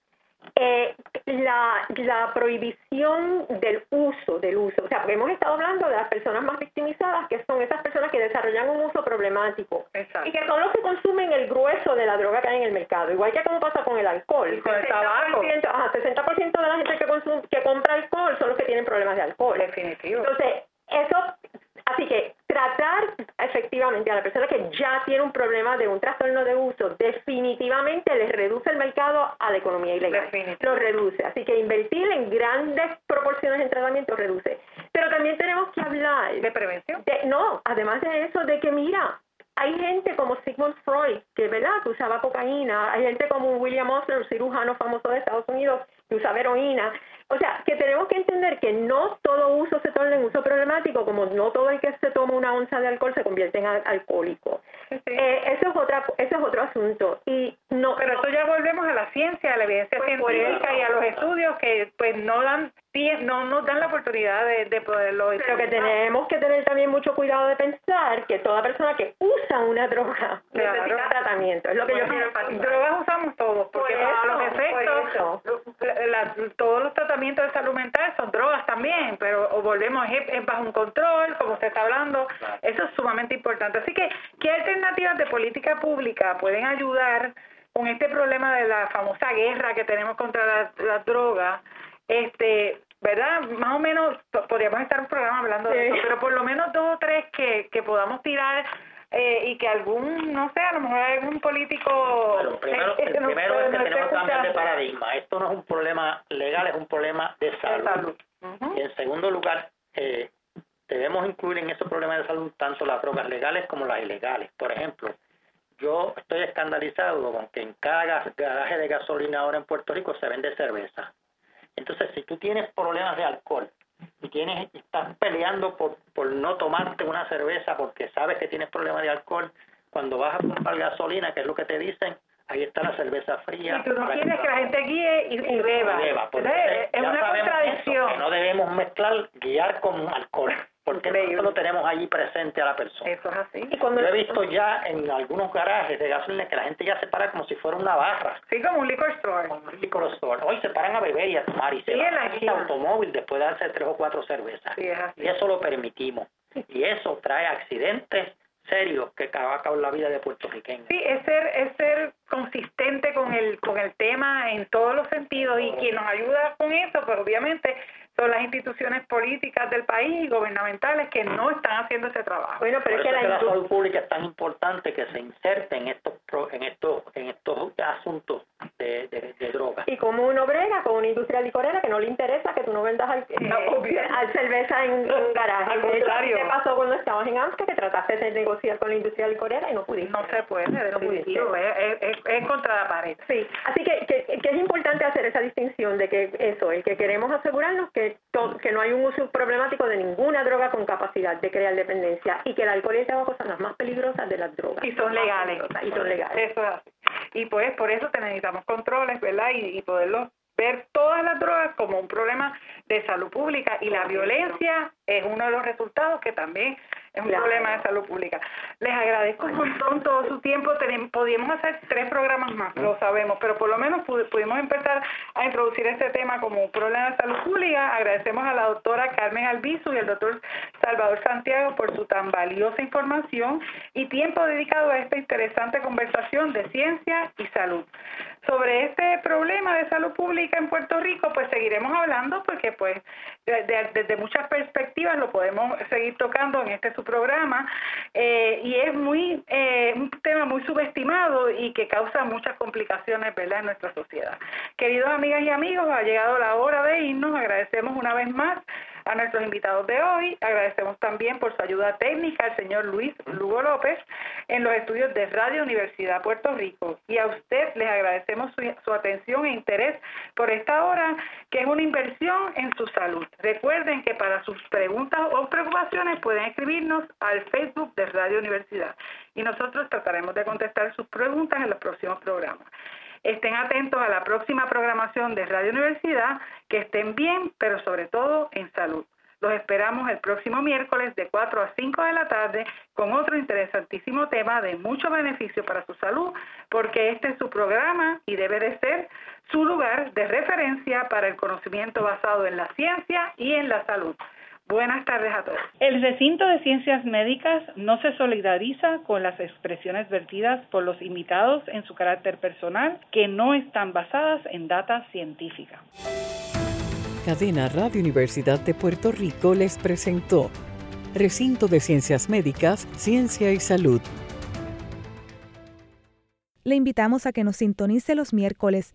Eh, la, la prohibición del uso, del uso, o sea, porque hemos estado hablando de las personas más victimizadas, que son esas personas que desarrollan un uso problemático Exacto. y que son los que consumen el grueso de la droga que hay en el mercado, igual que como pasa con el alcohol. Y con el tabaco. 60%, ajá, 60% de la gente que, consume, que compra alcohol son los que tienen problemas de alcohol. Definitivo. Entonces, eso, así que tratar efectivamente a la persona que ya tiene un problema de un trastorno de uso, definitivamente les reduce el mercado a la economía ilegal. Lo reduce. Así que invertir en grandes proporciones en tratamiento reduce. Pero también tenemos que hablar de prevención. de- no, además de eso, de que mira, hay gente como Sigmund Freud, que verdad, que usaba cocaína, hay gente como William Osler, un cirujano famoso de Estados Unidos, que usaba heroína. O sea, que tenemos que entender que no todo uso se torna en uso problemático, como no todo el que se toma una onza de alcohol se convierte en alcohólico. Eh, eso es otra, eso es otro asunto. Y no, pero eso ya volvemos a la ciencia, a la evidencia pues científica y a los estudios que pues no dan no nos dan la oportunidad de, de poderlo pero que tenemos que tener también mucho cuidado de pensar que toda persona que usa una droga necesita tratamiento es lo que yo quiero enfatizar. drogas usamos todos porque para los efectos todos los tratamientos de salud mental son drogas también pero volvemos es, bajo un control como usted está hablando eso es sumamente importante. Así que qué alternativas de política pública pueden ayudar con este problema de la famosa guerra que tenemos contra las la drogas este ¿verdad? Más o menos podríamos estar un programa hablando de eso, pero por lo menos dos o tres que, que podamos tirar eh, y que algún, no sé, a lo mejor algún político... Bueno, primero, el primero es que tenemos que cambiar de paradigma. Esto no es un problema legal, es un problema de salud. Y en segundo lugar, eh, debemos incluir en esos problemas de salud tanto las drogas legales como las ilegales. Por ejemplo, yo estoy escandalizado con que en cada garaje de gasolina ahora en Puerto Rico se vende cerveza. Entonces, si tú tienes problemas de alcohol y tienes estás peleando por, no tomarte una cerveza porque sabes que tienes problemas de alcohol, cuando vas a comprar gasolina, que es lo que te dicen, ahí está la cerveza fría. Y tú no quieres que, la gente guíe y, beba. es una contradicción. no debemos mezclar guiar con alcohol porque nosotros lo tenemos allí presente a la persona. Eso es así. Y cuando Yo he visto ya en algunos garajes de gasolina que la gente ya se para como si fuera una barra. Sí, como un liquor store. Como un liquor store. Hoy se paran a beber y a tomar y se van el automóvil después de darse tres o cuatro cervezas. Sí, es así. Y eso lo permitimos. Y eso trae accidentes serios que acaba con la vida de puertorriqueños. Sí, es ser, es ser consistente con el, con el tema en todos los sentidos y quien nos ayuda con eso, pues obviamente son las instituciones políticas del país y gubernamentales que no están haciendo ese trabajo. Bueno, pero es que, la, salud pública es tan importante que se inserte en estos en estos en estos asuntos de, de, drogas. Y como uno brega con una industria licorera que no le interesa que tú no vendas al, al cerveza en un garaje. Al contrario. ¿Qué pasó cuando estabas en AMSCA que trataste de negociar con la industria licorera y no pudiste? No se puede, no pudiste. Es, es, contra la pared. Sí, así que, que, que es importante hacer esa distinción de que eso, el que queremos asegurarnos que que, no hay un uso problemático de ninguna droga con capacidad de crear dependencia y que el alcohol y el tabaco son las más peligrosas de las drogas. Y son legales. Y son legales. Eso es así. Y pues por eso necesitamos controles, ¿verdad? Y, y poderlos ver todas las drogas como un problema de salud pública y la violencia es uno de los resultados que también es un problema de salud pública. Les agradezco un montón todo su tiempo. podíamos hacer tres programas más, lo sabemos, pero por lo menos pudimos empezar a introducir este tema como un problema de salud pública. Agradecemos a la doctora Carmen Albizu y al doctor Salvador Santiago por su tan valiosa información y tiempo dedicado a esta interesante conversación de ciencia y salud. Sobre este problema de salud pública en Puerto Rico, pues seguiremos hablando porque pues desde muchas lo podemos seguir tocando en este su programa eh, y es muy eh, un tema muy subestimado y que causa muchas complicaciones ¿verdad? en nuestra sociedad. Queridos amigas y amigos, ha llegado la hora de irnos. Agradecemos una vez más a nuestros invitados de hoy. Agradecemos también por su ayuda técnica al señor Luis Lugo López en los estudios de Radio Universidad Puerto Rico. Y a usted les agradecemos su, su atención e interés por esta hora, que es una inversión en su salud. Recuerden que para sus preguntas o preocupaciones pueden escribirnos al Facebook de Radio Universidad y nosotros trataremos de contestar sus preguntas en los próximos programas. Estén atentos a la próxima programación de Radio Universidad, que estén bien, pero sobre todo en salud. Los esperamos el próximo miércoles de 4 a 5 de la tarde con otro interesantísimo tema de mucho beneficio para su salud, porque este es su programa y debe de ser su lugar de referencia para el conocimiento basado en la ciencia y en la salud. Buenas tardes a todos. El recinto de ciencias médicas no se solidariza con las expresiones vertidas por los invitados en su carácter personal que no están basadas en data científica. Cadena Radio Universidad de Puerto Rico les presentó Recinto de Ciencias Médicas, Ciencia y Salud. Le invitamos a que nos sintonice los miércoles